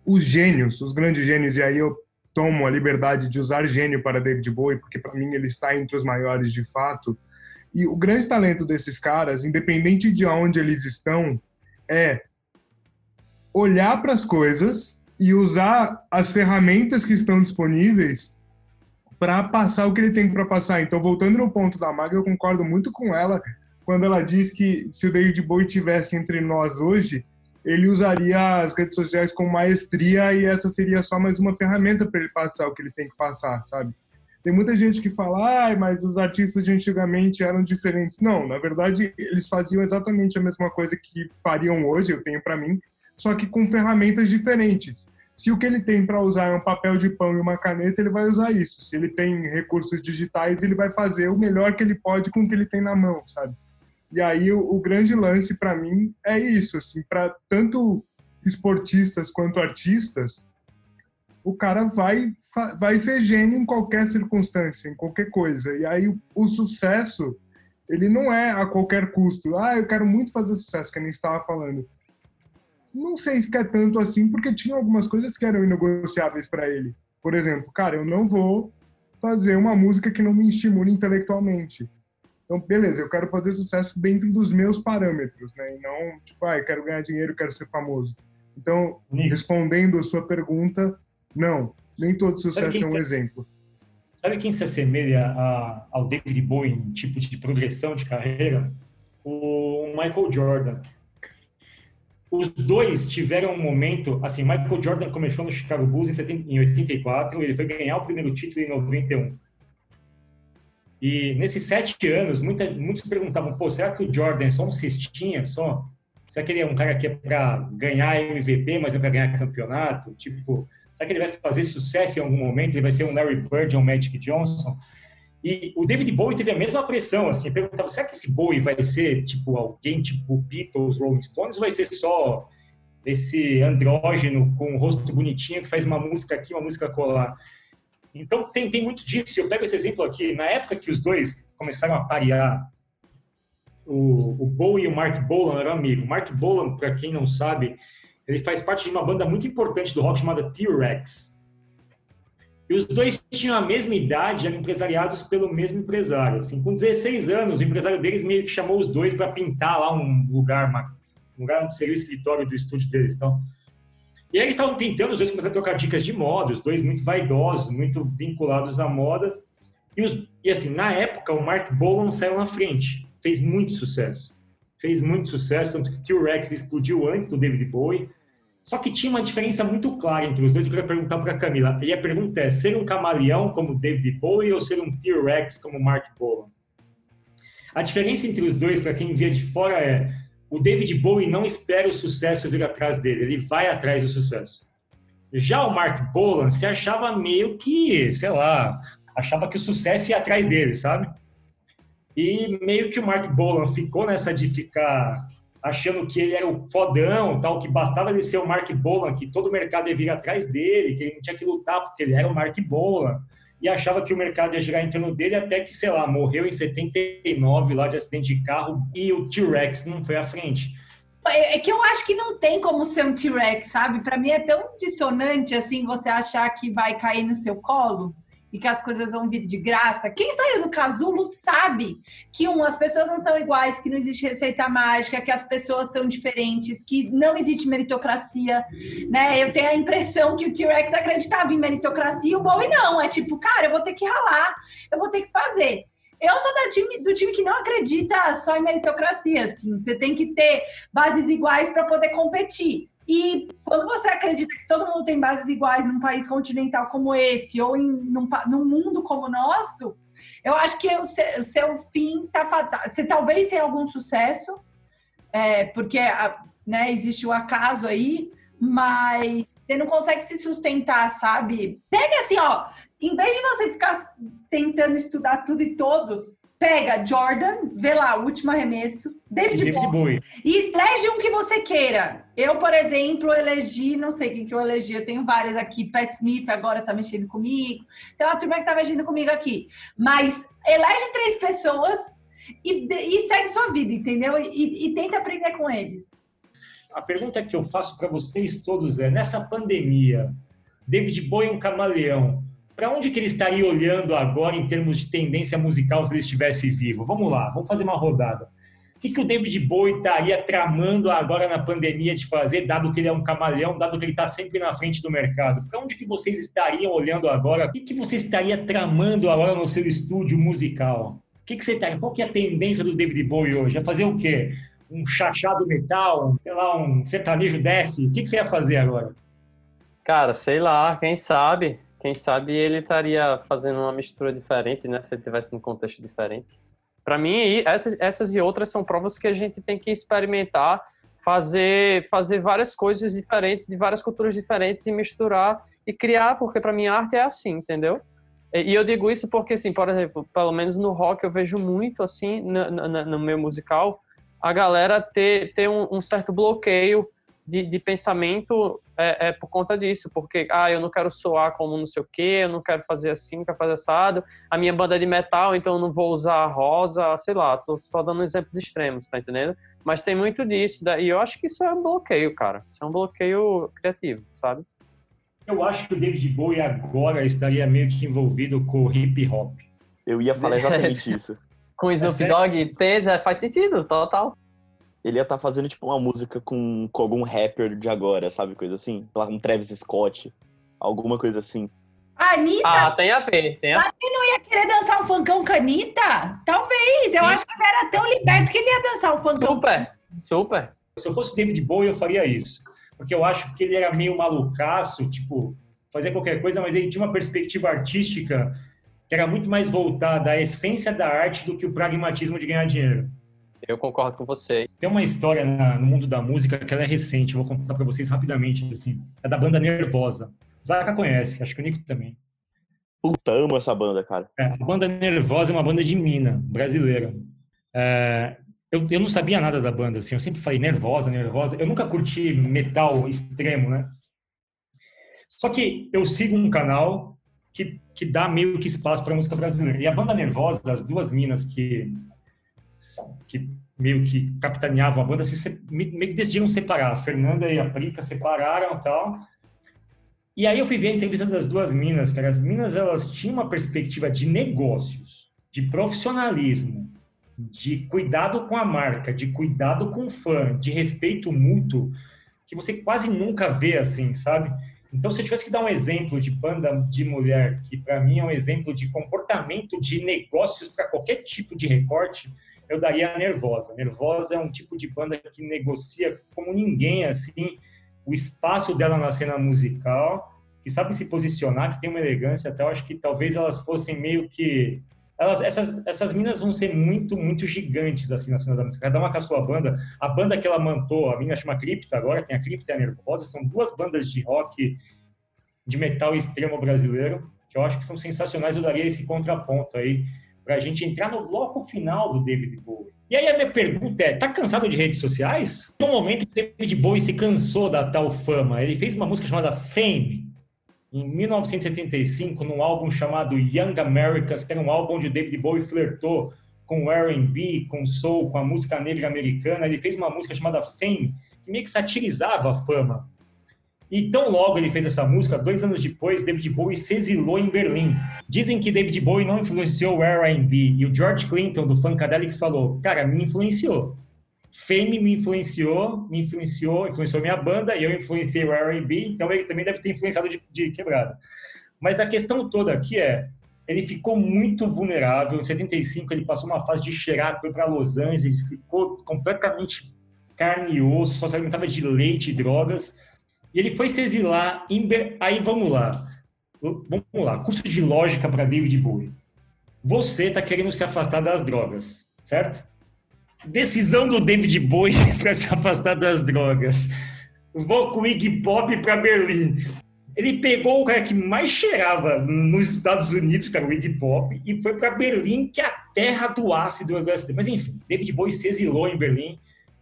os gênios, os grandes gênios, e aí eu tomo a liberdade de usar gênio para David Bowie, porque para mim ele está entre os maiores de fato. E o grande talento desses caras, independente de onde eles estão, é olhar para as coisas e usar as ferramentas que estão disponíveis para passar o que ele tem para passar. Então, voltando no ponto da Maga, eu concordo muito com ela quando ela diz que se o David Bowie tivesse entre nós hoje, ele usaria as redes sociais com maestria e essa seria só mais uma ferramenta para ele passar o que ele tem que passar, sabe? Tem muita gente que fala, ah, mas os artistas de antigamente eram diferentes. Não, na verdade, eles faziam exatamente a mesma coisa que fariam hoje, eu tenho para mim, só que com ferramentas diferentes. Se o que ele tem para usar é um papel de pão e uma caneta, ele vai usar isso. Se ele tem recursos digitais, ele vai fazer o melhor que ele pode com o que ele tem na mão, sabe? E aí o, o grande lance para mim é isso, assim, para tanto esportistas quanto artistas, o cara vai, vai ser gênio em qualquer circunstância, em qualquer coisa. E aí o, o sucesso, ele não é a qualquer custo. Ah, eu quero muito fazer sucesso, que gente estava falando. Não sei se é tanto assim, porque tinha algumas coisas que eram inegociáveis para ele. Por exemplo, cara, eu não vou fazer uma música que não me estimule intelectualmente. Então, beleza, eu quero fazer sucesso dentro dos meus parâmetros, né? E não, tipo, ah, eu quero ganhar dinheiro, quero ser famoso. Então, Nico. respondendo a sua pergunta, não, nem todo sucesso é um se... exemplo. Sabe quem se assemelha a, ao David Bowie em tipo de progressão de carreira? O Michael Jordan os dois tiveram um momento, assim, Michael Jordan começou no Chicago Bulls em, 70, em 84, ele foi ganhar o primeiro título em 91. E nesses sete anos, muita, muitos perguntavam, pô, será que o Jordan é só um cestinha, só? Será que ele é um cara que é para ganhar MVP, mas é para ganhar campeonato? Tipo, será que ele vai fazer sucesso em algum momento? Ele vai ser um Larry Bird ou um Magic Johnson? E o David Bowie teve a mesma pressão, assim, perguntava, será que esse Bowie vai ser, tipo, alguém tipo Beatles, Rolling Stones, ou vai ser só esse andrógeno com o rosto bonitinho que faz uma música aqui, uma música colar? Então, tem, tem muito disso. Eu pego esse exemplo aqui, na época que os dois começaram a parear, o, o Bowie e o Mark Bolan eram amigos. Mark Bolan, para quem não sabe, ele faz parte de uma banda muito importante do rock chamada T-Rex. E os dois tinham a mesma idade, eram empresariados pelo mesmo empresário. Assim, com 16 anos, o empresário deles meio que chamou os dois para pintar lá um lugar, um lugar onde seria o escritório do estúdio deles. Então. E aí eles estavam pintando, os dois começaram a trocar dicas de moda, os dois muito vaidosos, muito vinculados à moda. E, os, e assim, na época, o Mark Bolan saiu na frente, fez muito sucesso. Fez muito sucesso, tanto que T-Rex explodiu antes do David Bowie. Só que tinha uma diferença muito clara entre os dois. Eu queria perguntar para a Camila. E a pergunta é: ser um camaleão como David Bowie ou ser um T-Rex como Mark Bolan? A diferença entre os dois, para quem via de fora, é o David Bowie não espera o sucesso vir atrás dele, ele vai atrás do sucesso. Já o Mark Bolan se achava meio que, sei lá, achava que o sucesso ia atrás dele, sabe? E meio que o Mark Bolan ficou nessa de ficar achando que ele era o fodão, tal, que bastava ele ser o Mark Bolan, que todo o mercado ia vir atrás dele, que ele não tinha que lutar porque ele era o Mark Bolan, e achava que o mercado ia girar em torno dele até que, sei lá, morreu em 79 lá de acidente de carro e o T-Rex não foi à frente. É, é que eu acho que não tem como ser um T-Rex, sabe? Para mim é tão dissonante assim você achar que vai cair no seu colo e que as coisas vão vir de graça. Quem saiu do casulo sabe que um, as pessoas não são iguais, que não existe receita mágica, que as pessoas são diferentes, que não existe meritocracia, né? Eu tenho a impressão que o T-Rex acreditava em meritocracia e o Bowie não. É tipo, cara, eu vou ter que ralar, eu vou ter que fazer. Eu sou do time, do time que não acredita só em meritocracia, assim. Você tem que ter bases iguais para poder competir. E quando você acredita que todo mundo tem bases iguais num país continental como esse, ou em, num, num mundo como o nosso, eu acho que o seu, seu fim tá fatal. Você talvez tenha algum sucesso, é, porque né, existe o acaso aí, mas você não consegue se sustentar, sabe? Pega assim, ó, em vez de você ficar tentando estudar tudo e todos, pega Jordan, vê lá, o último arremesso, David, David Bowie, Bowie, e elege um que você queira. Eu, por exemplo, elegi, não sei quem que eu elegi, eu tenho várias aqui, Pat Smith agora tá mexendo comigo, tem uma turma que tá mexendo comigo aqui. Mas elege três pessoas e, e segue sua vida, entendeu? E, e tenta aprender com eles. A pergunta que eu faço para vocês todos é, nessa pandemia, David Bowie é um camaleão, para onde que ele estaria olhando agora em termos de tendência musical se ele estivesse vivo? Vamos lá, vamos fazer uma rodada. O que, que o David Bowie estaria tramando agora na pandemia de fazer, dado que ele é um camaleão, dado que ele está sempre na frente do mercado? Para onde que vocês estariam olhando agora? O que, que você estaria tramando agora no seu estúdio musical? O que, que você estaria? Qual que é a tendência do David Bowie hoje? É fazer o quê? Um chachado metal? Sei lá, um sertanejo death? O que, que você ia fazer agora? Cara, sei lá, quem sabe? Quem sabe ele estaria fazendo uma mistura diferente, né? Se ele tivesse num contexto diferente. Para mim, essas, essas e outras são provas que a gente tem que experimentar, fazer, fazer várias coisas diferentes, de várias culturas diferentes e misturar e criar, porque para mim a arte é assim, entendeu? E eu digo isso porque, assim, por exemplo, pelo menos no rock eu vejo muito, assim, no, no, no meu musical, a galera ter, ter um, um certo bloqueio de, de pensamento é, é, por conta disso, porque, ah, eu não quero soar como não sei o quê, eu não quero fazer assim, não quero fazer assado, a minha banda é de metal, então eu não vou usar rosa, sei lá, tô só dando exemplos extremos, tá entendendo? Mas tem muito disso, e eu acho que isso é um bloqueio, cara, isso é um bloqueio criativo, sabe? Eu acho que o David Bowie agora estaria meio que envolvido com o hip hop. Eu ia falar exatamente isso. com o Snoop Dogg, faz sentido, total ele ia estar tá fazendo, tipo, uma música com, com algum rapper de agora, sabe? Coisa assim. Um Travis Scott, alguma coisa assim. Anitta? Ah, tem a ver, tem a ver. ele não ia querer dançar um funkão com a Anitta? Talvez. Eu Sim. acho que ele era tão liberto que ele ia dançar um funkão. Super, super. Se eu fosse David Bowie, eu faria isso. Porque eu acho que ele era meio malucaço, tipo, fazia qualquer coisa, mas ele tinha uma perspectiva artística que era muito mais voltada à essência da arte do que o pragmatismo de ganhar dinheiro. Eu concordo com você. Tem uma história na, no mundo da música que ela é recente, eu vou contar para vocês rapidamente, assim. É da banda Nervosa. O Zaka conhece, acho que o Nico também. Puta, amo essa banda, cara. É, a banda Nervosa é uma banda de mina, brasileira. É, eu, eu não sabia nada da banda, assim, eu sempre falei nervosa, nervosa. Eu nunca curti metal extremo, né? Só que eu sigo um canal que, que dá meio que espaço para música brasileira. E a banda Nervosa, as duas minas que que meio que capitaneavam a banda, se, meio que decidiram separar. A Fernanda e a Prica separaram e tal. E aí eu fui ver a entrevista das duas minas, cara. As minas, elas tinham uma perspectiva de negócios, de profissionalismo, de cuidado com a marca, de cuidado com o fã, de respeito mútuo, que você quase nunca vê assim, sabe? Então, se eu tivesse que dar um exemplo de banda de mulher, que para mim é um exemplo de comportamento de negócios para qualquer tipo de recorte, eu daria a Nervosa. Nervosa é um tipo de banda que negocia como ninguém, assim, o espaço dela na cena musical, que sabe se posicionar, que tem uma elegância, até eu acho que talvez elas fossem meio que elas, essas, essas minas vão ser muito, muito gigantes assim na cena da música. Cada uma com a sua banda. A banda que ela montou, a mina chama Cripta agora, tem a Cripta e a Nervosa, são duas bandas de rock de metal extremo brasileiro, que eu acho que são sensacionais. Eu daria esse contraponto aí para a gente entrar no bloco final do David Bowie. E aí a minha pergunta é, tá cansado de redes sociais? No momento que David Bowie se cansou da tal fama, ele fez uma música chamada Fame, em 1975, num álbum chamado Young Americas, que era um álbum onde o David Bowie flertou com o R&B, com soul, com a música negra americana. Ele fez uma música chamada Fame, que meio que satirizava a fama. E tão logo ele fez essa música, dois anos depois, David Bowie se exilou em Berlim. Dizem que David Bowie não influenciou o R&B, e o George Clinton, do Funkadelic, falou, cara, me influenciou. Fame me influenciou, me influenciou, influenciou minha banda, e eu influenciei o R&B, então ele também deve ter influenciado de, de quebrada. Mas a questão toda aqui é, ele ficou muito vulnerável. Em 75 ele passou uma fase de cheirar, foi para Los Angeles, ficou completamente carne e osso, só se alimentava de leite e drogas. E ele foi se exilar em Ber... Aí vamos lá. Vamos lá. Curso de lógica para David Bowie. Você está querendo se afastar das drogas, certo? Decisão do David Bowie para se afastar das drogas. Vou com o Iggy Pop para Berlim. Ele pegou o cara que mais cheirava nos Estados Unidos, era o Iggy Pop, e foi para Berlim, que é a terra do ácido LSD. Mas enfim, David Bowie se exilou em Berlim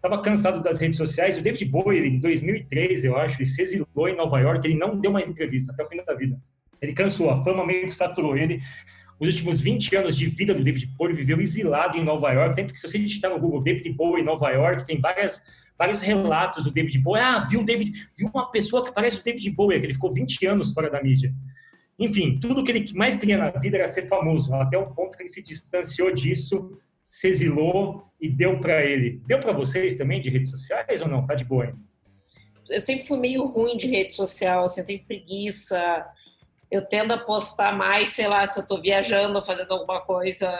estava cansado das redes sociais. O David Bowie, em 2003, eu acho, ele se exilou em Nova York, ele não deu mais entrevista até o fim da vida. Ele cansou, a fama meio que saturou ele. Os últimos 20 anos de vida do David Bowie viveu exilado em Nova York. Tanto que se você digitar no Google David Bowie em Nova York, tem várias, vários relatos do David Bowie. Ah, viu, David, viu uma pessoa que parece o David Bowie, que ele ficou 20 anos fora da mídia. Enfim, tudo que ele mais queria na vida era ser famoso, até o ponto que ele se distanciou disso se exilou e deu para ele. Deu para vocês também de redes sociais ou não? Tá de boa ainda? Eu sempre fui meio ruim de rede social, assim, eu tenho preguiça. Eu tendo a postar mais, sei lá, se eu tô viajando ou fazendo alguma coisa,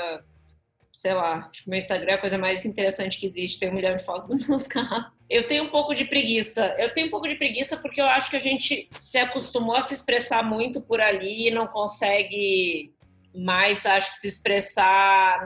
sei lá. Acho que meu Instagram é a coisa mais interessante que existe. Tem um milhão de fotos dos meus carros. Eu tenho um pouco de preguiça. Eu tenho um pouco de preguiça porque eu acho que a gente se acostumou a se expressar muito por ali e não consegue mais, acho que se expressar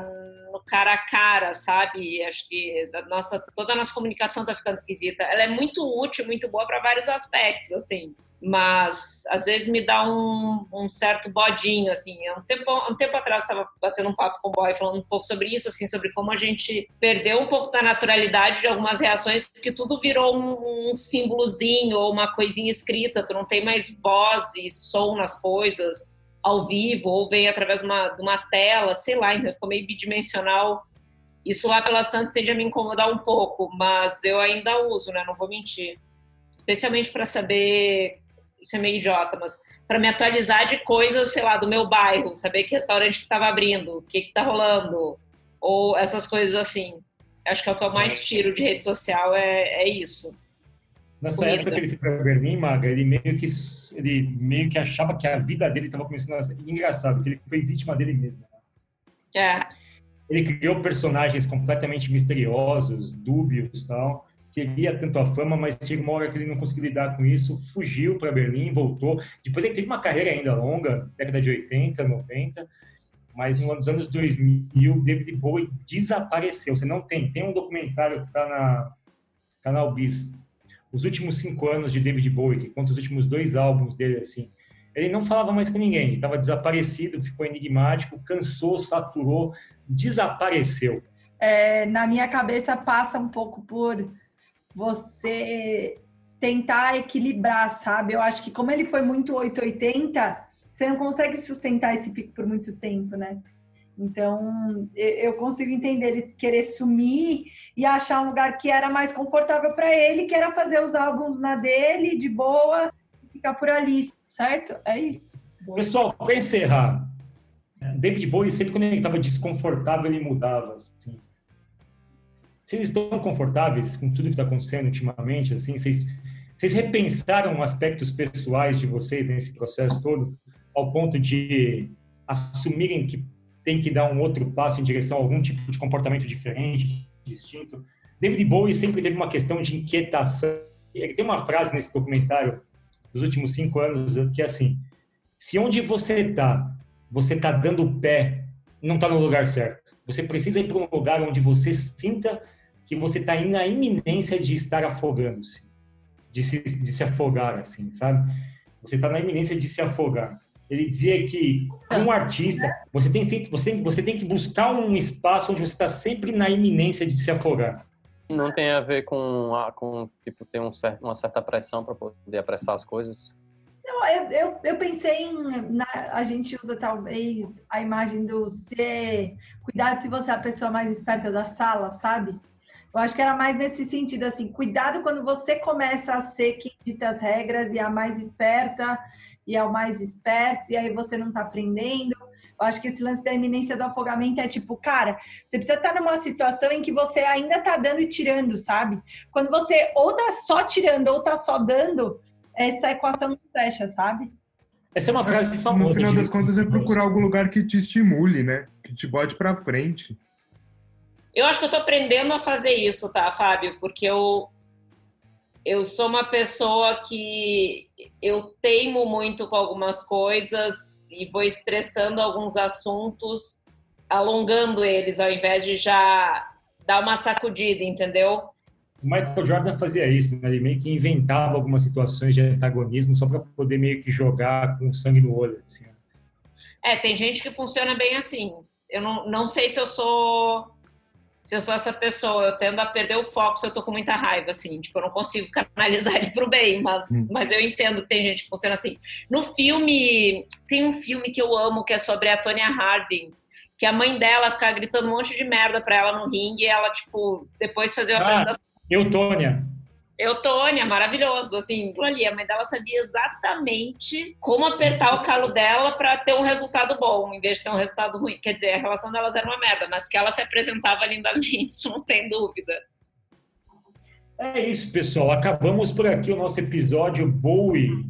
no cara a cara, sabe? Acho que a nossa, toda a nossa comunicação está ficando esquisita. Ela é muito útil, muito boa para vários aspectos, assim. mas às vezes me dá um, um certo bodinho, assim. Um tempo, um tempo atrás estava batendo um papo com o boy falando um pouco sobre isso, assim, sobre como a gente perdeu um pouco da naturalidade de algumas reações, porque tudo virou um, um símbolozinho ou uma coisinha escrita, tu não tem mais voz e som nas coisas ao vivo, ou vem através de uma, de uma tela, sei lá, ainda ficou meio bidimensional. Isso lá pelas tantas tende a me incomodar um pouco, mas eu ainda uso, né? Não vou mentir. Especialmente para saber isso é meio idiota, mas para me atualizar de coisas, sei lá, do meu bairro, saber que restaurante que estava abrindo, o que que tá rolando, ou essas coisas assim. Acho que é o que eu mais tiro de rede social é, é isso. Nessa Comida. época que ele foi para Berlim, Maga, ele meio que ele meio que achava que a vida dele estava começando a ser engraçado, que ele foi vítima dele mesmo. Né? É. Ele criou personagens completamente misteriosos, dúbios, tal queria tanto a fama, mas chegou uma hora que ele não conseguiu lidar com isso, fugiu para Berlim, voltou. Depois ele teve uma carreira ainda longa, década de 80, 90, mas nos anos 2000, David Bowie desapareceu. Você não tem. Tem um documentário que está na Canal Bis, os últimos cinco anos de David Bowie, que conta os últimos dois álbuns dele, assim. Ele não falava mais com ninguém, estava desaparecido, ficou enigmático, cansou, saturou, desapareceu. É, na minha cabeça passa um pouco por você tentar equilibrar, sabe? Eu acho que como ele foi muito 880, você não consegue sustentar esse pico por muito tempo, né? Então, eu consigo entender ele querer sumir e achar um lugar que era mais confortável para ele, que era fazer os álbuns na dele, de boa, e ficar por ali, certo? É isso. Pessoal, para encerrar, David Bowie, sempre quando ele estava desconfortável, ele mudava, assim. Vocês estão confortáveis com tudo que está acontecendo ultimamente? Assim, vocês, vocês repensaram aspectos pessoais de vocês nesse processo todo, ao ponto de assumirem que tem que dar um outro passo em direção a algum tipo de comportamento diferente, distinto? David Bowie sempre teve uma questão de inquietação. Ele tem uma frase nesse documentário dos últimos cinco anos que é assim: se onde você está, você está dando o pé, não está no lugar certo. Você precisa ir para um lugar onde você sinta que você está na iminência de estar afogando-se, de se, de se afogar, assim, sabe? Você está na iminência de se afogar. Ele dizia que, como artista, você tem, sempre, você, você tem que buscar um espaço onde você está sempre na iminência de se afogar. Não tem a ver com, com tipo, ter um certo, uma certa pressão para poder apressar as coisas? Não, eu, eu, eu pensei em. Na, a gente usa talvez a imagem do ser. Cuidado se você é a pessoa mais esperta da sala, sabe? Eu acho que era mais nesse sentido, assim, cuidado quando você começa a ser quem dita as regras e a mais esperta e é o mais esperto, e aí você não tá aprendendo. Eu acho que esse lance da iminência do afogamento é tipo, cara, você precisa estar numa situação em que você ainda tá dando e tirando, sabe? Quando você ou tá só tirando ou tá só dando, essa equação não fecha, sabe? Essa é uma frase famosa. No final das contas, é procurar algum lugar que te estimule, né? Que te bote para frente. Eu acho que eu tô aprendendo a fazer isso, tá, Fábio? Porque eu eu sou uma pessoa que eu teimo muito com algumas coisas e vou estressando alguns assuntos, alongando eles ao invés de já dar uma sacudida, entendeu? O Michael Jordan fazia isso, né? ele meio que inventava algumas situações de antagonismo só para poder meio que jogar com sangue no olho. Assim. É, tem gente que funciona bem assim. Eu não, não sei se eu sou se eu sou essa pessoa, eu tendo a perder o foco se eu tô com muita raiva, assim, tipo, eu não consigo canalizar ele pro bem, mas, hum. mas eu entendo que tem gente que funciona assim. No filme, tem um filme que eu amo, que é sobre a Tonya Harding, que a mãe dela fica gritando um monte de merda pra ela no ringue e ela, tipo, depois fazer a ah, apresentação. Eu, Tônia. Eutônia, maravilhoso. Assim, ali, a mãe dela sabia exatamente como apertar o calo dela para ter um resultado bom, em vez de ter um resultado ruim. Quer dizer, a relação delas era uma merda, mas que ela se apresentava lindamente, isso não tem dúvida. É isso, pessoal. Acabamos por aqui o nosso episódio Bowie.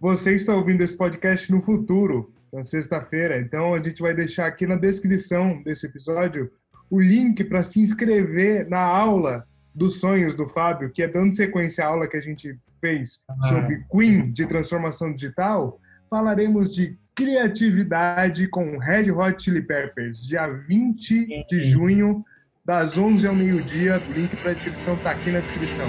Você está ouvindo esse podcast no futuro, na sexta-feira. Então, a gente vai deixar aqui na descrição desse episódio o link para se inscrever na aula dos sonhos do Fábio, que é dando sequência à aula que a gente fez ah. sobre Queen de transformação digital, falaremos de criatividade com Red Hot Chili Peppers, dia 20 de junho, das 11 ao meio-dia. O link para a inscrição está aqui na descrição.